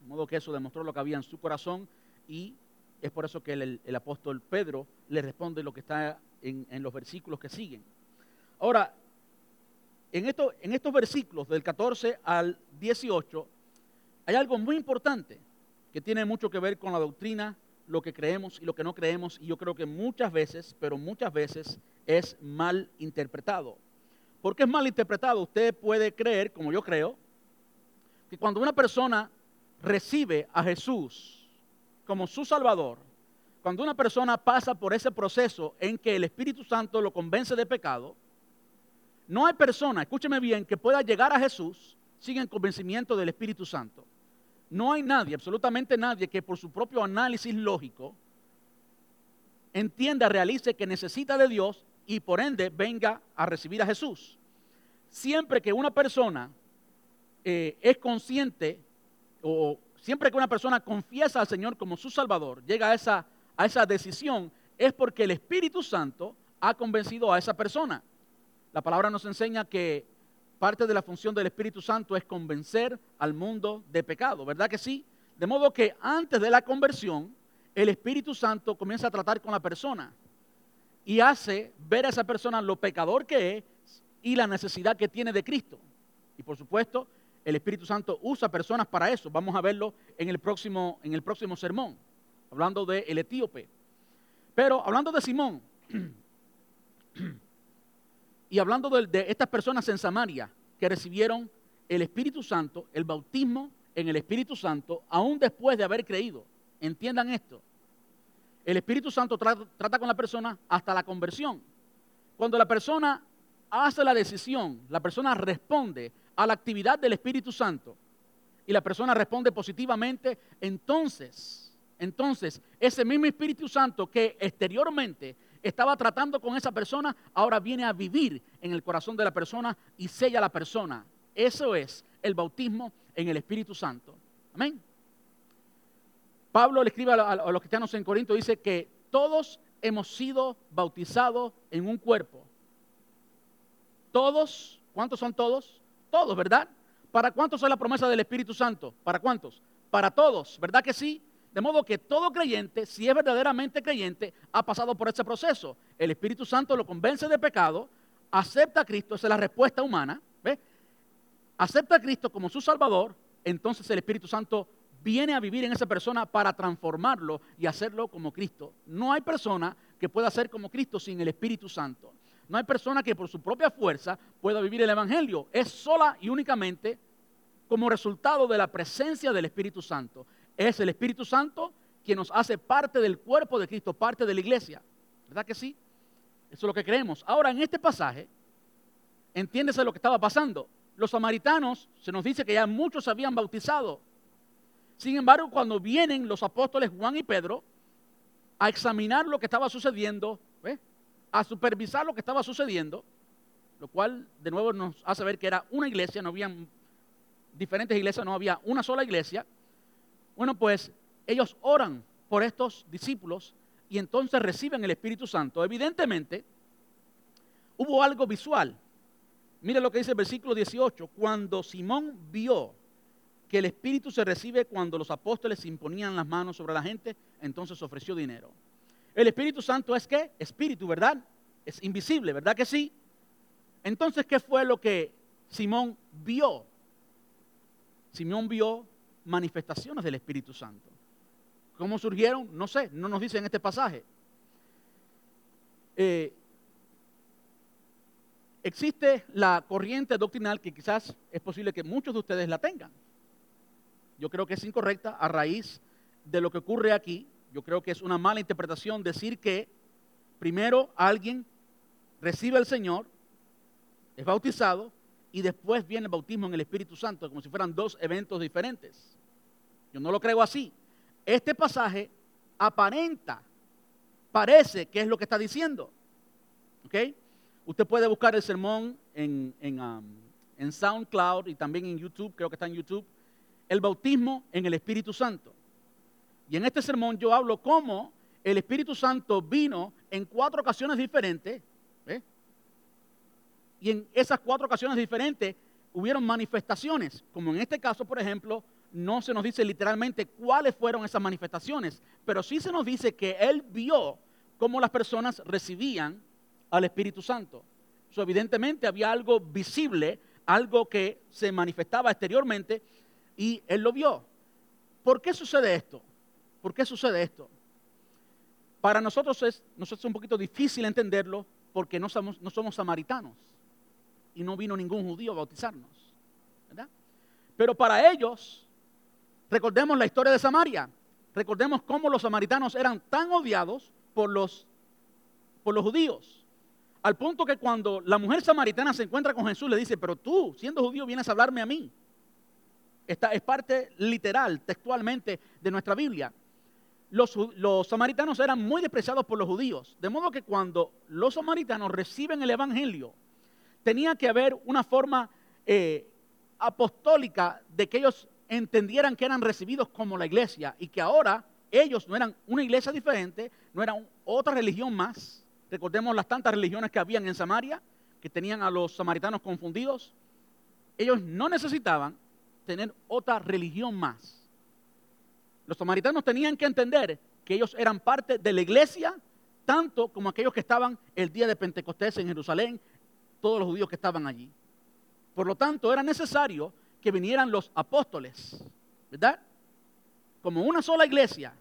De modo que eso demostró lo que había en su corazón y es por eso que el, apóstol Pedro le responde lo que está en, los versículos que siguen. Ahora, en, esto, en estos versículos del 14 al 18 hay algo muy importante que tiene mucho que ver con la doctrina, lo que creemos y lo que no creemos, y yo creo que muchas veces, pero muchas veces es mal interpretado. ¿Por qué es mal interpretado? Usted puede creer, como yo creo, que cuando una persona recibe a Jesús como su Salvador, cuando una persona pasa por ese proceso en que el Espíritu Santo lo convence de pecado, no hay persona, escúcheme bien, que pueda llegar a Jesús sin el convencimiento del Espíritu Santo. No hay nadie, absolutamente nadie, que por su propio análisis lógico entienda, realice que necesita de Dios y por ende venga a recibir a Jesús. Siempre que una persona eh, es consciente o siempre que una persona confiesa al Señor como su Salvador, llega a esa, a esa decisión, es porque el Espíritu Santo ha convencido a esa persona. La palabra nos enseña que parte de la función del Espíritu Santo es convencer al mundo de pecado, ¿verdad que sí? De modo que antes de la conversión, el Espíritu Santo comienza a tratar con la persona y hace ver a esa persona lo pecador que es y la necesidad que tiene de Cristo. Y por supuesto, el Espíritu Santo usa personas para eso. Vamos a verlo en el próximo, en el próximo sermón, hablando del el etíope. Pero hablando de Simón y hablando de, estas personas en Samaria que recibieron el Espíritu Santo, el bautismo en el Espíritu Santo, aún después de haber creído. Entiendan esto. El Espíritu Santo trata, con la persona hasta la conversión. Cuando la persona hace la decisión, la persona responde a la actividad del Espíritu Santo y la persona responde positivamente, entonces, entonces ese mismo Espíritu Santo que exteriormente estaba tratando con esa persona, ahora viene a vivir en el corazón de la persona y sella a la persona. Eso es el bautismo en el Espíritu Santo. Amén. Pablo le escribe a, los cristianos en Corinto, dice que todos hemos sido bautizados en un cuerpo. Todos, ¿cuántos son todos? Todos, ¿verdad? ¿Para cuántos es la promesa del Espíritu Santo? ¿Para cuántos? Para todos, ¿verdad que sí? De modo que todo creyente, si es verdaderamente creyente, ha pasado por ese proceso. El Espíritu Santo lo convence de pecado, acepta a Cristo, esa es la respuesta humana, ¿ve? Acepta a Cristo como su Salvador, entonces el Espíritu Santo viene a vivir en esa persona para transformarlo y hacerlo como Cristo. No hay persona que pueda ser como Cristo sin el Espíritu Santo. No hay persona que por su propia fuerza pueda vivir el Evangelio. Es sola y únicamente como resultado de la presencia del Espíritu Santo. Es el Espíritu Santo quien nos hace parte del cuerpo de Cristo, parte de la iglesia. ¿Verdad que sí? Eso es lo que creemos. Ahora, en este pasaje, entiéndese lo que estaba pasando. Los samaritanos, se nos dice que ya muchos se habían bautizado sin embargo, cuando vienen los apóstoles Juan y Pedro a examinar lo que estaba sucediendo, a supervisar lo que estaba sucediendo, lo cual de nuevo nos hace ver que era una iglesia, no habían diferentes iglesias, no había una sola iglesia. Bueno, pues ellos oran por estos discípulos y entonces reciben el Espíritu Santo. Evidentemente, hubo algo visual. Mire lo que dice el versículo 18. Cuando Simón vio que el Espíritu se recibe cuando los apóstoles imponían las manos sobre la gente, entonces ofreció dinero. El Espíritu Santo es qué? Espíritu, ¿verdad? Es invisible, ¿verdad que sí? Entonces, ¿qué fue lo que Simón vio? Simón vio manifestaciones del Espíritu Santo. ¿Cómo surgieron? No sé, no nos dice en este pasaje. Eh, existe la corriente doctrinal que quizás es posible que muchos de ustedes la tengan yo creo que es incorrecta a raíz de lo que ocurre aquí. Yo creo que es una mala interpretación decir que primero alguien recibe al Señor, es bautizado y después viene el bautismo en el Espíritu Santo, como si fueran dos eventos diferentes. Yo no lo creo así. Este pasaje aparenta, parece que es lo que está diciendo. ¿Ok? Usted puede buscar el sermón en, en, um, en SoundCloud y también en YouTube, creo que está en YouTube, el bautismo en el Espíritu Santo. Y en este sermón yo hablo cómo el Espíritu Santo vino en cuatro ocasiones diferentes. Y en esas cuatro ocasiones diferentes hubieron manifestaciones, como en este caso, por ejemplo, no se nos dice literalmente cuáles fueron esas manifestaciones, pero sí se nos dice que Él vio cómo las personas recibían al Espíritu Santo. evidentemente había algo visible, algo que se manifestaba exteriormente y Él lo vio. ¿Por qué sucede esto? ¿Por qué sucede esto? Para nosotros es, nosotros es un poquito difícil entenderlo porque no somos samaritanos y no vino ningún judío a bautizarnos. ¿verdad? Pero para ellos, recordemos la historia de Samaria. Recordemos cómo los samaritanos eran tan odiados por los, por los judíos. Al punto que cuando la mujer samaritana se encuentra con Jesús, le dice, pero tú, siendo judío, vienes a hablarme a mí. Esta es parte literal, textualmente, de nuestra Biblia. Los, los, samaritanos eran muy despreciados por los judíos. De modo que cuando los samaritanos reciben el Evangelio, tenía que haber una forma eh, apostólica de que ellos entendieran que eran recibidos como la iglesia y que ahora ellos no eran una iglesia diferente, no eran otra religión más. Recordemos las tantas religiones que habían en Samaria, que tenían a los samaritanos confundidos. Ellos no necesitaban tener otra religión más. Los samaritanos tenían que entender que ellos eran parte de la iglesia, tanto como aquellos que estaban el día de Pentecostés en Jerusalén, todos los judíos que estaban allí. Por lo tanto, era necesario que vinieran los apóstoles, ¿verdad? Como una sola iglesia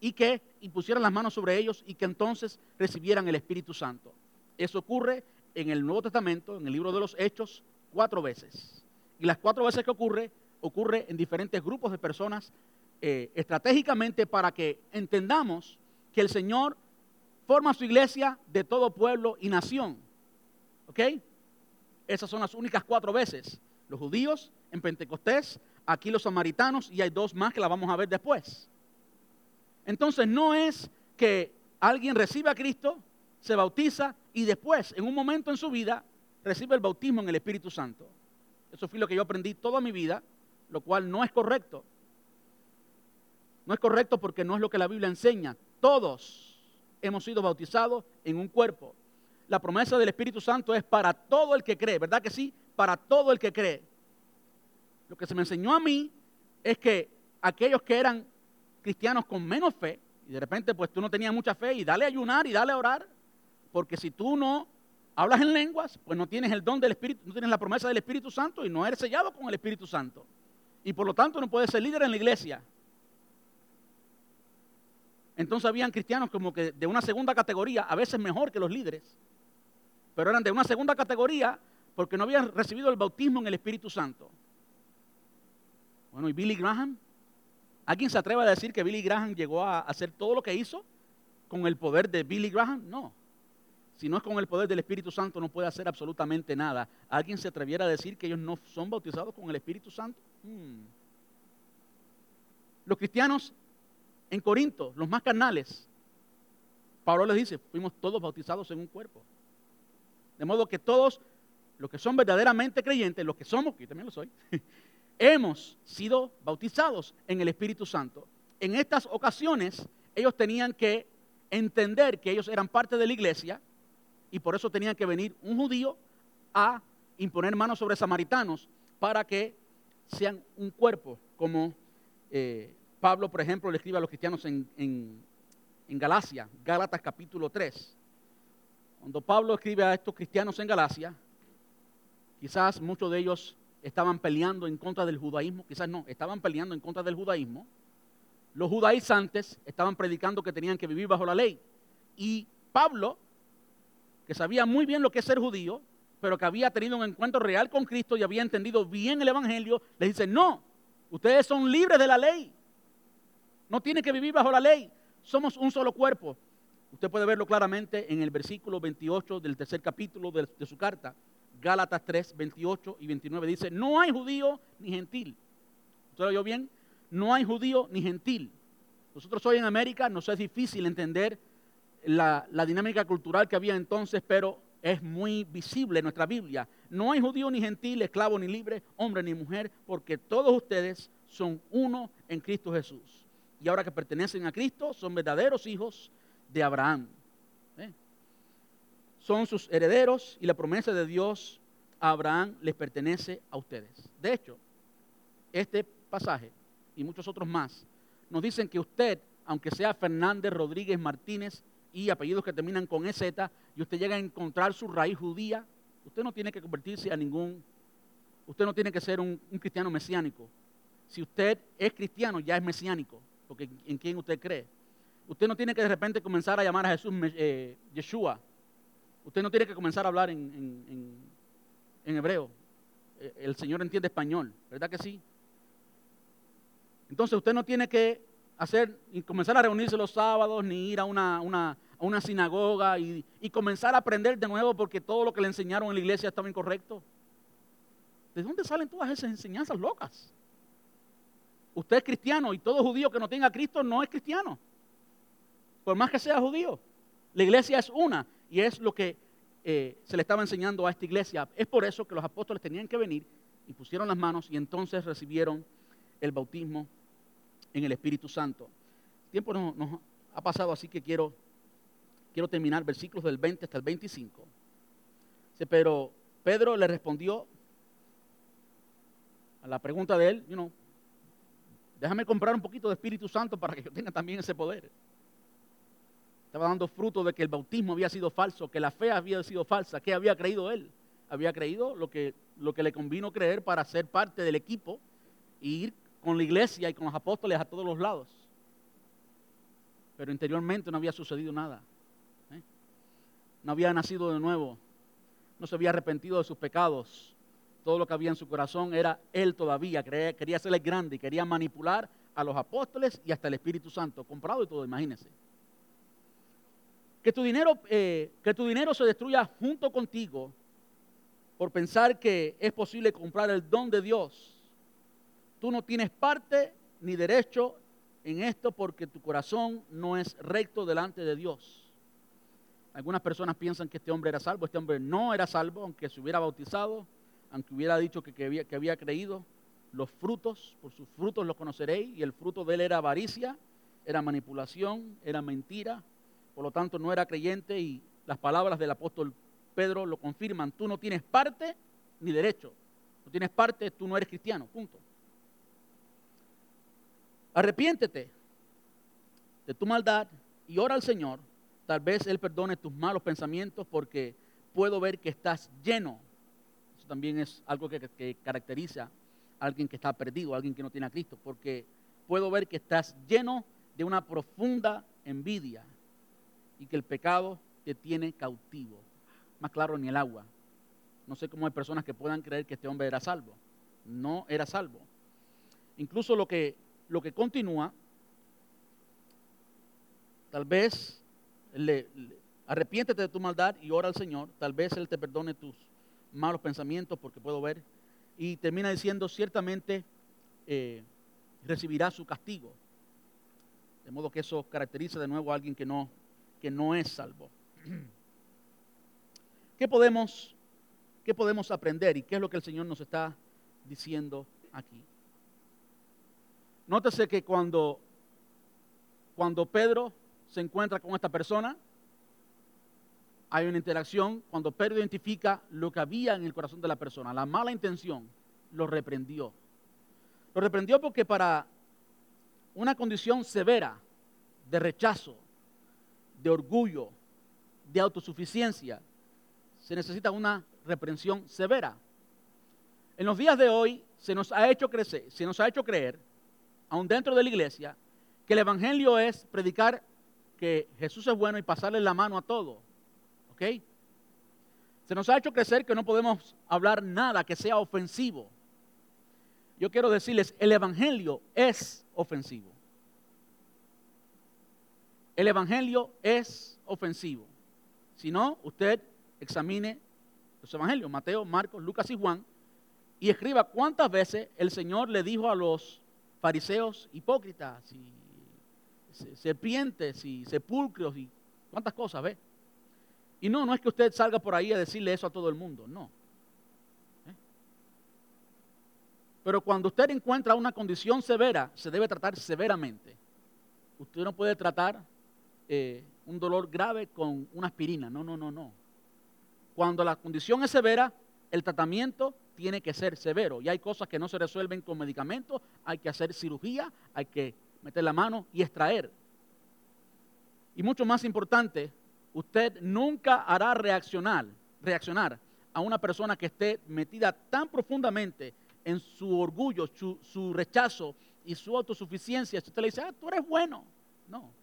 y que impusieran las manos sobre ellos y que entonces recibieran el Espíritu Santo. Eso ocurre en el Nuevo Testamento, en el libro de los Hechos, cuatro veces. Y las cuatro veces que ocurre, ocurre en diferentes grupos de personas eh, estratégicamente para que entendamos que el Señor forma su iglesia de todo pueblo y nación. ¿Ok? Esas son las únicas cuatro veces. Los judíos en Pentecostés, aquí los samaritanos y hay dos más que la vamos a ver después. Entonces no es que alguien recibe a Cristo, se bautiza y después, en un momento en su vida, recibe el bautismo en el Espíritu Santo. Eso fue lo que yo aprendí toda mi vida, lo cual no es correcto. No es correcto porque no es lo que la Biblia enseña. Todos hemos sido bautizados en un cuerpo la promesa del Espíritu Santo es para todo el que cree, ¿verdad que sí? Para todo el que cree. Lo que se me enseñó a mí es que aquellos que eran cristianos con menos fe, y de repente pues tú no tenías mucha fe, y dale a ayunar y dale a orar, porque si tú no hablas en lenguas, pues no tienes el don del Espíritu, no tienes la promesa del Espíritu Santo y no eres sellado con el Espíritu Santo. Y por lo tanto no puedes ser líder en la iglesia. Entonces habían cristianos como que de una segunda categoría, a veces mejor que los líderes, pero eran de una segunda categoría porque no habían recibido el bautismo en el Espíritu Santo. Bueno, ¿y Billy Graham? ¿Alguien se atreve a decir que Billy Graham llegó a hacer todo lo que hizo con el poder de Billy Graham? No. Si no es con el poder del Espíritu Santo, no puede hacer absolutamente nada. ¿Alguien se atreviera a decir que ellos no son bautizados con el Espíritu Santo? Hmm. Los cristianos en Corinto, los más carnales, Pablo les dice, fuimos todos bautizados en un cuerpo. De modo que todos los que son verdaderamente creyentes, los que somos, que yo también lo soy, hemos sido bautizados en el Espíritu Santo. En estas ocasiones ellos tenían que entender que ellos eran parte de la iglesia y por eso tenían que venir un judío a imponer manos sobre samaritanos para que sean un cuerpo, como eh, Pablo, por ejemplo, le escribe a los cristianos en, en, Galacia, Gálatas capítulo 3. Cuando Pablo escribe a estos cristianos en Galacia, quizás muchos de ellos estaban peleando en contra del judaísmo, quizás no, estaban peleando en contra del judaísmo. Los judaizantes estaban predicando que tenían que vivir bajo la ley. Y Pablo, que sabía muy bien lo que es ser judío, pero que había tenido un encuentro real con Cristo y había entendido bien el Evangelio, les dice, no, ustedes son libres de la ley. No tienen que vivir bajo la ley. Somos un solo cuerpo. Usted puede verlo claramente en el versículo 28 del tercer capítulo de, su carta. Gálatas 3, 28 y 29 dice, no hay judío ni gentil. ¿Usted lo oyó bien? No hay judío ni gentil. Nosotros hoy en América nos es difícil entender la, la dinámica cultural que había entonces, pero es muy visible en nuestra Biblia. No hay judío ni gentil, esclavo ni libre, hombre ni mujer, porque todos ustedes son uno en Cristo Jesús. Y ahora que pertenecen a Cristo, son verdaderos hijos de Abraham. ¿Eh? Son sus herederos y la promesa de Dios a Abraham les pertenece a ustedes. De hecho, este pasaje y muchos otros más nos dicen que usted, aunque sea Fernández Rodríguez Martínez y apellidos que terminan con EZ, y usted llega a encontrar su raíz judía, usted no tiene que convertirse a ningún, usted no tiene que ser un, cristiano mesiánico. Si usted es cristiano, ya es mesiánico, porque en quién usted cree. Usted no tiene que de repente comenzar a llamar a Jesús eh, Yeshua. Usted no tiene que comenzar a hablar en hebreo. Eh, el Señor entiende español, ¿verdad que sí? Entonces usted no tiene que hacer comenzar a reunirse los sábados, ni ir a una, a una sinagoga y, y, comenzar a aprender de nuevo porque todo lo que le enseñaron en la iglesia estaba incorrecto. ¿De dónde salen todas esas enseñanzas locas? Usted es cristiano y todo judío que no tenga a Cristo no es cristiano. Por más que sea judío. La iglesia es una y es lo que eh, se le estaba enseñando a esta iglesia. Es por eso que los apóstoles tenían que venir y pusieron las manos y entonces recibieron el bautismo en el Espíritu Santo. El tiempo nos, ha pasado, así que quiero, quiero terminar versículos del 20 hasta el 25. Pero Pedro le respondió a la pregunta de él, you déjame comprar un poquito de Espíritu Santo para que yo tenga también ese poder. Estaba dando fruto de que el bautismo había sido falso, que la fe había sido falsa. ¿Qué había creído él? Había creído lo que, lo que le convino creer para ser parte del equipo e ir con la iglesia y con los apóstoles a todos los lados. Pero interiormente no había sucedido nada. ¿eh? No había nacido de nuevo. No se había arrepentido de sus pecados. Todo lo que había en su corazón era él todavía. Quería, quería ser grande y quería manipular a los apóstoles y hasta el Espíritu Santo. Comprado y todo, imagínense. Que tu dinero, eh, que tu dinero se destruya junto contigo por pensar que es posible comprar el don de Dios. Tú no tienes parte ni derecho en esto porque tu corazón no es recto delante de Dios. Algunas personas piensan que este hombre era salvo. Este hombre no era salvo, aunque se hubiera bautizado, aunque hubiera dicho que, había, que había creído. Los frutos, por sus frutos los conoceréis. Y el fruto de él era avaricia, era manipulación, era mentira, por lo tanto no era creyente y las palabras del apóstol Pedro lo confirman. Tú no tienes parte ni derecho. No tienes parte, tú no eres cristiano. Punto. Arrepiéntete de tu maldad y ora al Señor. Tal vez Él perdone tus malos pensamientos porque puedo ver que estás lleno. Eso también es algo que, que caracteriza a alguien que está perdido, a alguien que no tiene a Cristo. Porque puedo ver que estás lleno de una profunda envidia y que el pecado te tiene cautivo. Más claro ni el agua. No sé cómo hay personas que puedan creer que este hombre era salvo. No era salvo. Incluso lo que, lo que continúa, tal vez le, arrepiéntete de tu maldad y ora al Señor. Tal vez Él te perdone tus malos pensamientos porque puedo ver. Y termina diciendo, ciertamente eh, recibirá su castigo. De modo que eso caracteriza de nuevo a alguien que no que no es salvo. ¿Qué podemos, ¿Qué podemos aprender y qué es lo que el Señor nos está diciendo aquí? Nótese que cuando, cuando Pedro se encuentra con esta persona, hay una interacción. Cuando Pedro identifica lo que había en el corazón de la persona, la mala intención, lo reprendió. Lo reprendió porque para una condición severa de rechazo, de orgullo, de autosuficiencia, se necesita una reprensión severa. En los días de hoy se nos ha hecho crecer, se nos ha hecho creer, aún dentro de la iglesia, que el evangelio es predicar que Jesús es bueno y pasarle la mano a todo. ¿Ok? Se nos ha hecho crecer que no podemos hablar nada que sea ofensivo. Yo quiero decirles, el evangelio es ofensivo. El Evangelio es ofensivo. Si no, usted examine los Evangelios, Mateo, Marcos, Lucas y Juan, y escriba cuántas veces el Señor le dijo a los fariseos hipócritas y serpientes y sepulcros y cuántas cosas, ¿ve? Y no, no es que usted salga por ahí a decirle eso a todo el mundo, no. ¿Eh? Pero cuando usted encuentra una condición severa, se debe tratar severamente. Usted no puede tratar eh, un dolor grave con una aspirina, no, no, no, no. Cuando la condición es severa, el tratamiento tiene que ser severo. Y hay cosas que no se resuelven con medicamentos, hay que hacer cirugía, hay que meter la mano y extraer. Y mucho más importante, usted nunca hará reaccionar, reaccionar a una persona que esté metida tan profundamente en su orgullo, su, rechazo y su autosuficiencia. Si usted le dice, ah, tú eres bueno. No.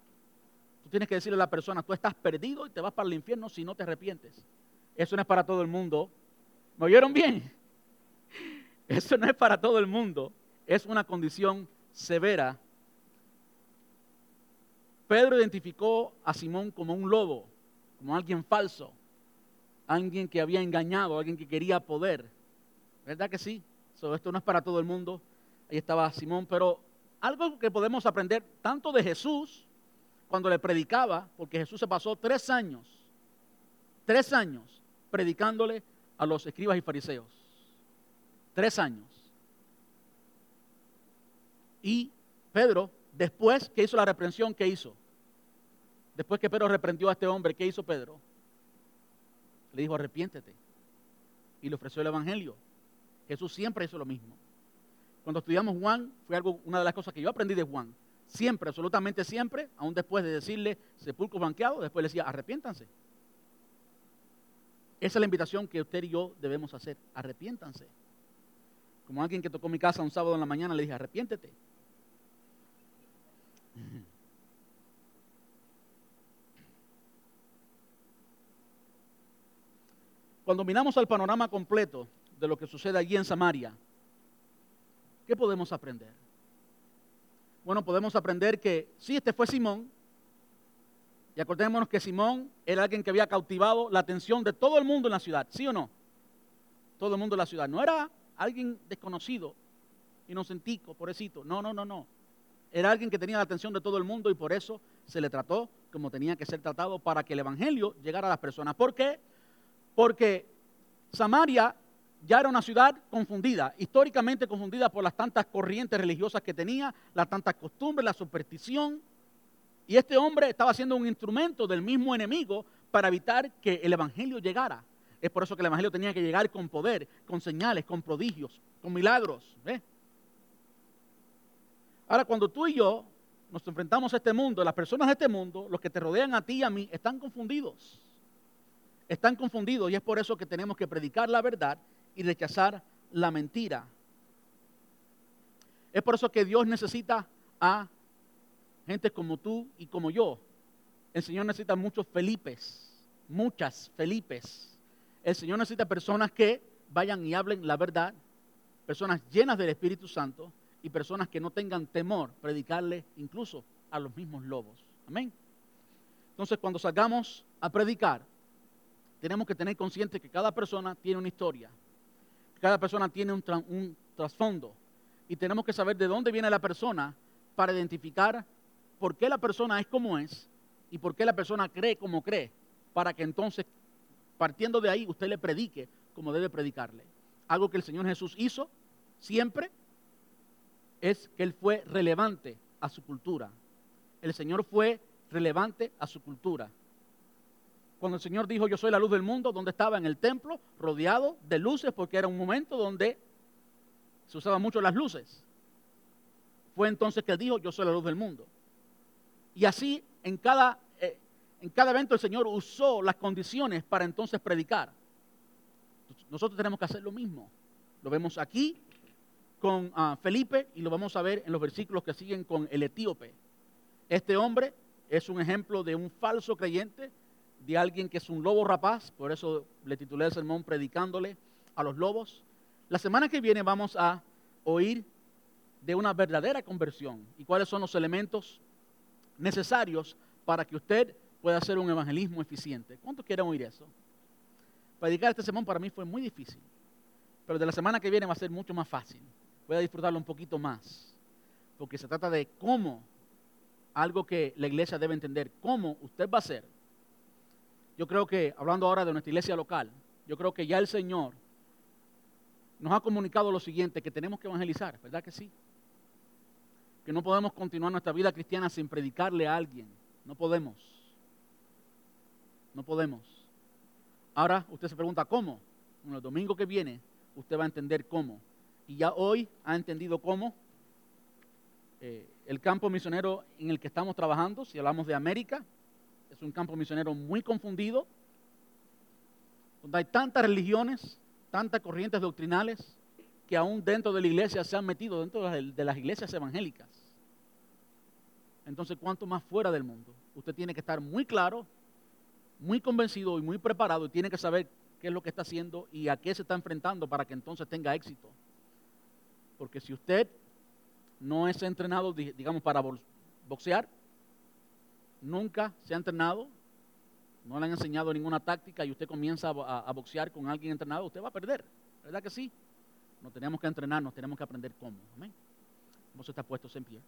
Tú tienes que decirle a la persona, tú estás perdido y te vas para el infierno si no te arrepientes. Eso no es para todo el mundo. ¿Me oyeron bien? Eso no es para todo el mundo. Es una condición severa. Pedro identificó a Simón como un lobo como alguien falso, alguien que había engañado, alguien que quería poder. ¿Verdad que sí? esto no es para todo el mundo. Ahí estaba Simón, pero algo que podemos aprender tanto de Jesús cuando le predicaba, porque Jesús se pasó tres años, tres años predicándole a los escribas y fariseos. Tres años. Y Pedro, después que hizo la reprensión, ¿qué hizo? Después que Pedro reprendió a este hombre, ¿qué hizo Pedro? Le dijo, arrepiéntete. Y le ofreció el Evangelio. Jesús siempre hizo lo mismo. Cuando estudiamos Juan, fue algo, una de las cosas que yo aprendí de Juan. Siempre, absolutamente siempre, aún después de decirle sepulcro banqueado, después le decía, arrepiéntanse. Esa es la invitación que usted y yo debemos hacer. Arrepiéntanse. Como alguien que tocó mi casa un sábado en la mañana, le dije, arrepiéntete. Cuando miramos al panorama completo de lo que sucede allí en Samaria, ¿qué podemos aprender? Bueno, podemos aprender que sí, este fue Simón, y acordémonos que Simón era alguien que había cautivado la atención de todo el mundo en la ciudad, ¿sí o no? Todo el mundo en la ciudad. No era alguien desconocido, inocentico, pobrecito. No, no, no, no. Era alguien que tenía la atención de todo el mundo y por eso se le trató como tenía que ser tratado para que el Evangelio llegara a las personas. ¿Por qué? porque Samaria ya era una ciudad confundida, históricamente confundida por las tantas corrientes religiosas que tenía, las tantas costumbres, la superstición. Y este hombre estaba siendo un instrumento del mismo enemigo para evitar que el Evangelio llegara. Es por eso que el Evangelio tenía que llegar con poder, con señales, con prodigios, con milagros. Ahora, cuando tú y yo nos enfrentamos a este mundo, las personas de este mundo, los que te rodean a ti y a mí, están confundidos están confundidos y es por eso que tenemos que predicar la verdad y rechazar la mentira. Es por eso que Dios necesita a gente como tú y como yo. El Señor necesita muchos Felipes, muchas Felipes. El Señor necesita personas que vayan y hablen la verdad, personas llenas del Espíritu Santo y personas que no tengan temor predicarle incluso a los mismos lobos. Amén. Entonces, cuando salgamos a predicar, tenemos que tener consciente que cada persona tiene una historia, cada persona tiene un, trasfondo y tenemos que saber de dónde viene la persona para identificar por qué la persona es como es y por qué la persona cree como cree, para que entonces, partiendo de ahí, usted le predique como debe predicarle. Algo que el Señor Jesús hizo siempre es que Él fue relevante a su cultura. El Señor fue relevante a su cultura. Cuando el Señor dijo, yo soy la luz del mundo, donde estaba en el templo, rodeado de luces, porque era un momento donde se usaban mucho las luces. Fue entonces que dijo, yo soy la luz del mundo. Y así en cada, eh, en cada evento el Señor usó las condiciones para entonces predicar. Nosotros tenemos que hacer lo mismo. Lo vemos aquí con ah, Felipe y lo vamos a ver en los versículos que siguen con el etíope. Este hombre es un ejemplo de un falso creyente de alguien que es un lobo rapaz, por eso le titulé el sermón predicándole a los lobos. La semana que viene vamos a oír de una verdadera conversión y cuáles son los elementos necesarios para que usted pueda hacer un evangelismo eficiente. ¿Cuántos quieren oír eso? Predicar este sermón para mí fue muy difícil, pero de la semana que viene va a ser mucho más fácil. Voy a disfrutarlo un poquito más, porque se trata de cómo, algo que la iglesia debe entender, cómo usted va a ser yo creo que, hablando ahora de nuestra iglesia local, yo creo que ya el Señor nos ha comunicado lo siguiente, que tenemos que evangelizar, ¿verdad que sí? Que no podemos continuar nuestra vida cristiana sin predicarle a alguien. No podemos. No podemos. Ahora usted se pregunta, ¿cómo? Bueno, el domingo que viene usted va a entender cómo. Y ya hoy ha entendido cómo. Eh, el campo misionero en el que estamos trabajando, si hablamos de América, es un campo misionero muy confundido, donde hay tantas religiones, tantas corrientes doctrinales, que aún dentro de la iglesia se han metido dentro de las iglesias evangélicas. Entonces, ¿cuánto más fuera del mundo? Usted tiene que estar muy claro, muy convencido y muy preparado y tiene que saber qué es lo que está haciendo y a qué se está enfrentando para que entonces tenga éxito. Porque si usted no es entrenado, digamos, para boxear, nunca se ha entrenado, no le han enseñado ninguna táctica y usted comienza a, boxear con alguien entrenado, usted va a perder, ¿verdad que sí? No tenemos que entrenarnos, tenemos que aprender cómo. Amén. Vamos a estar puestos en pie.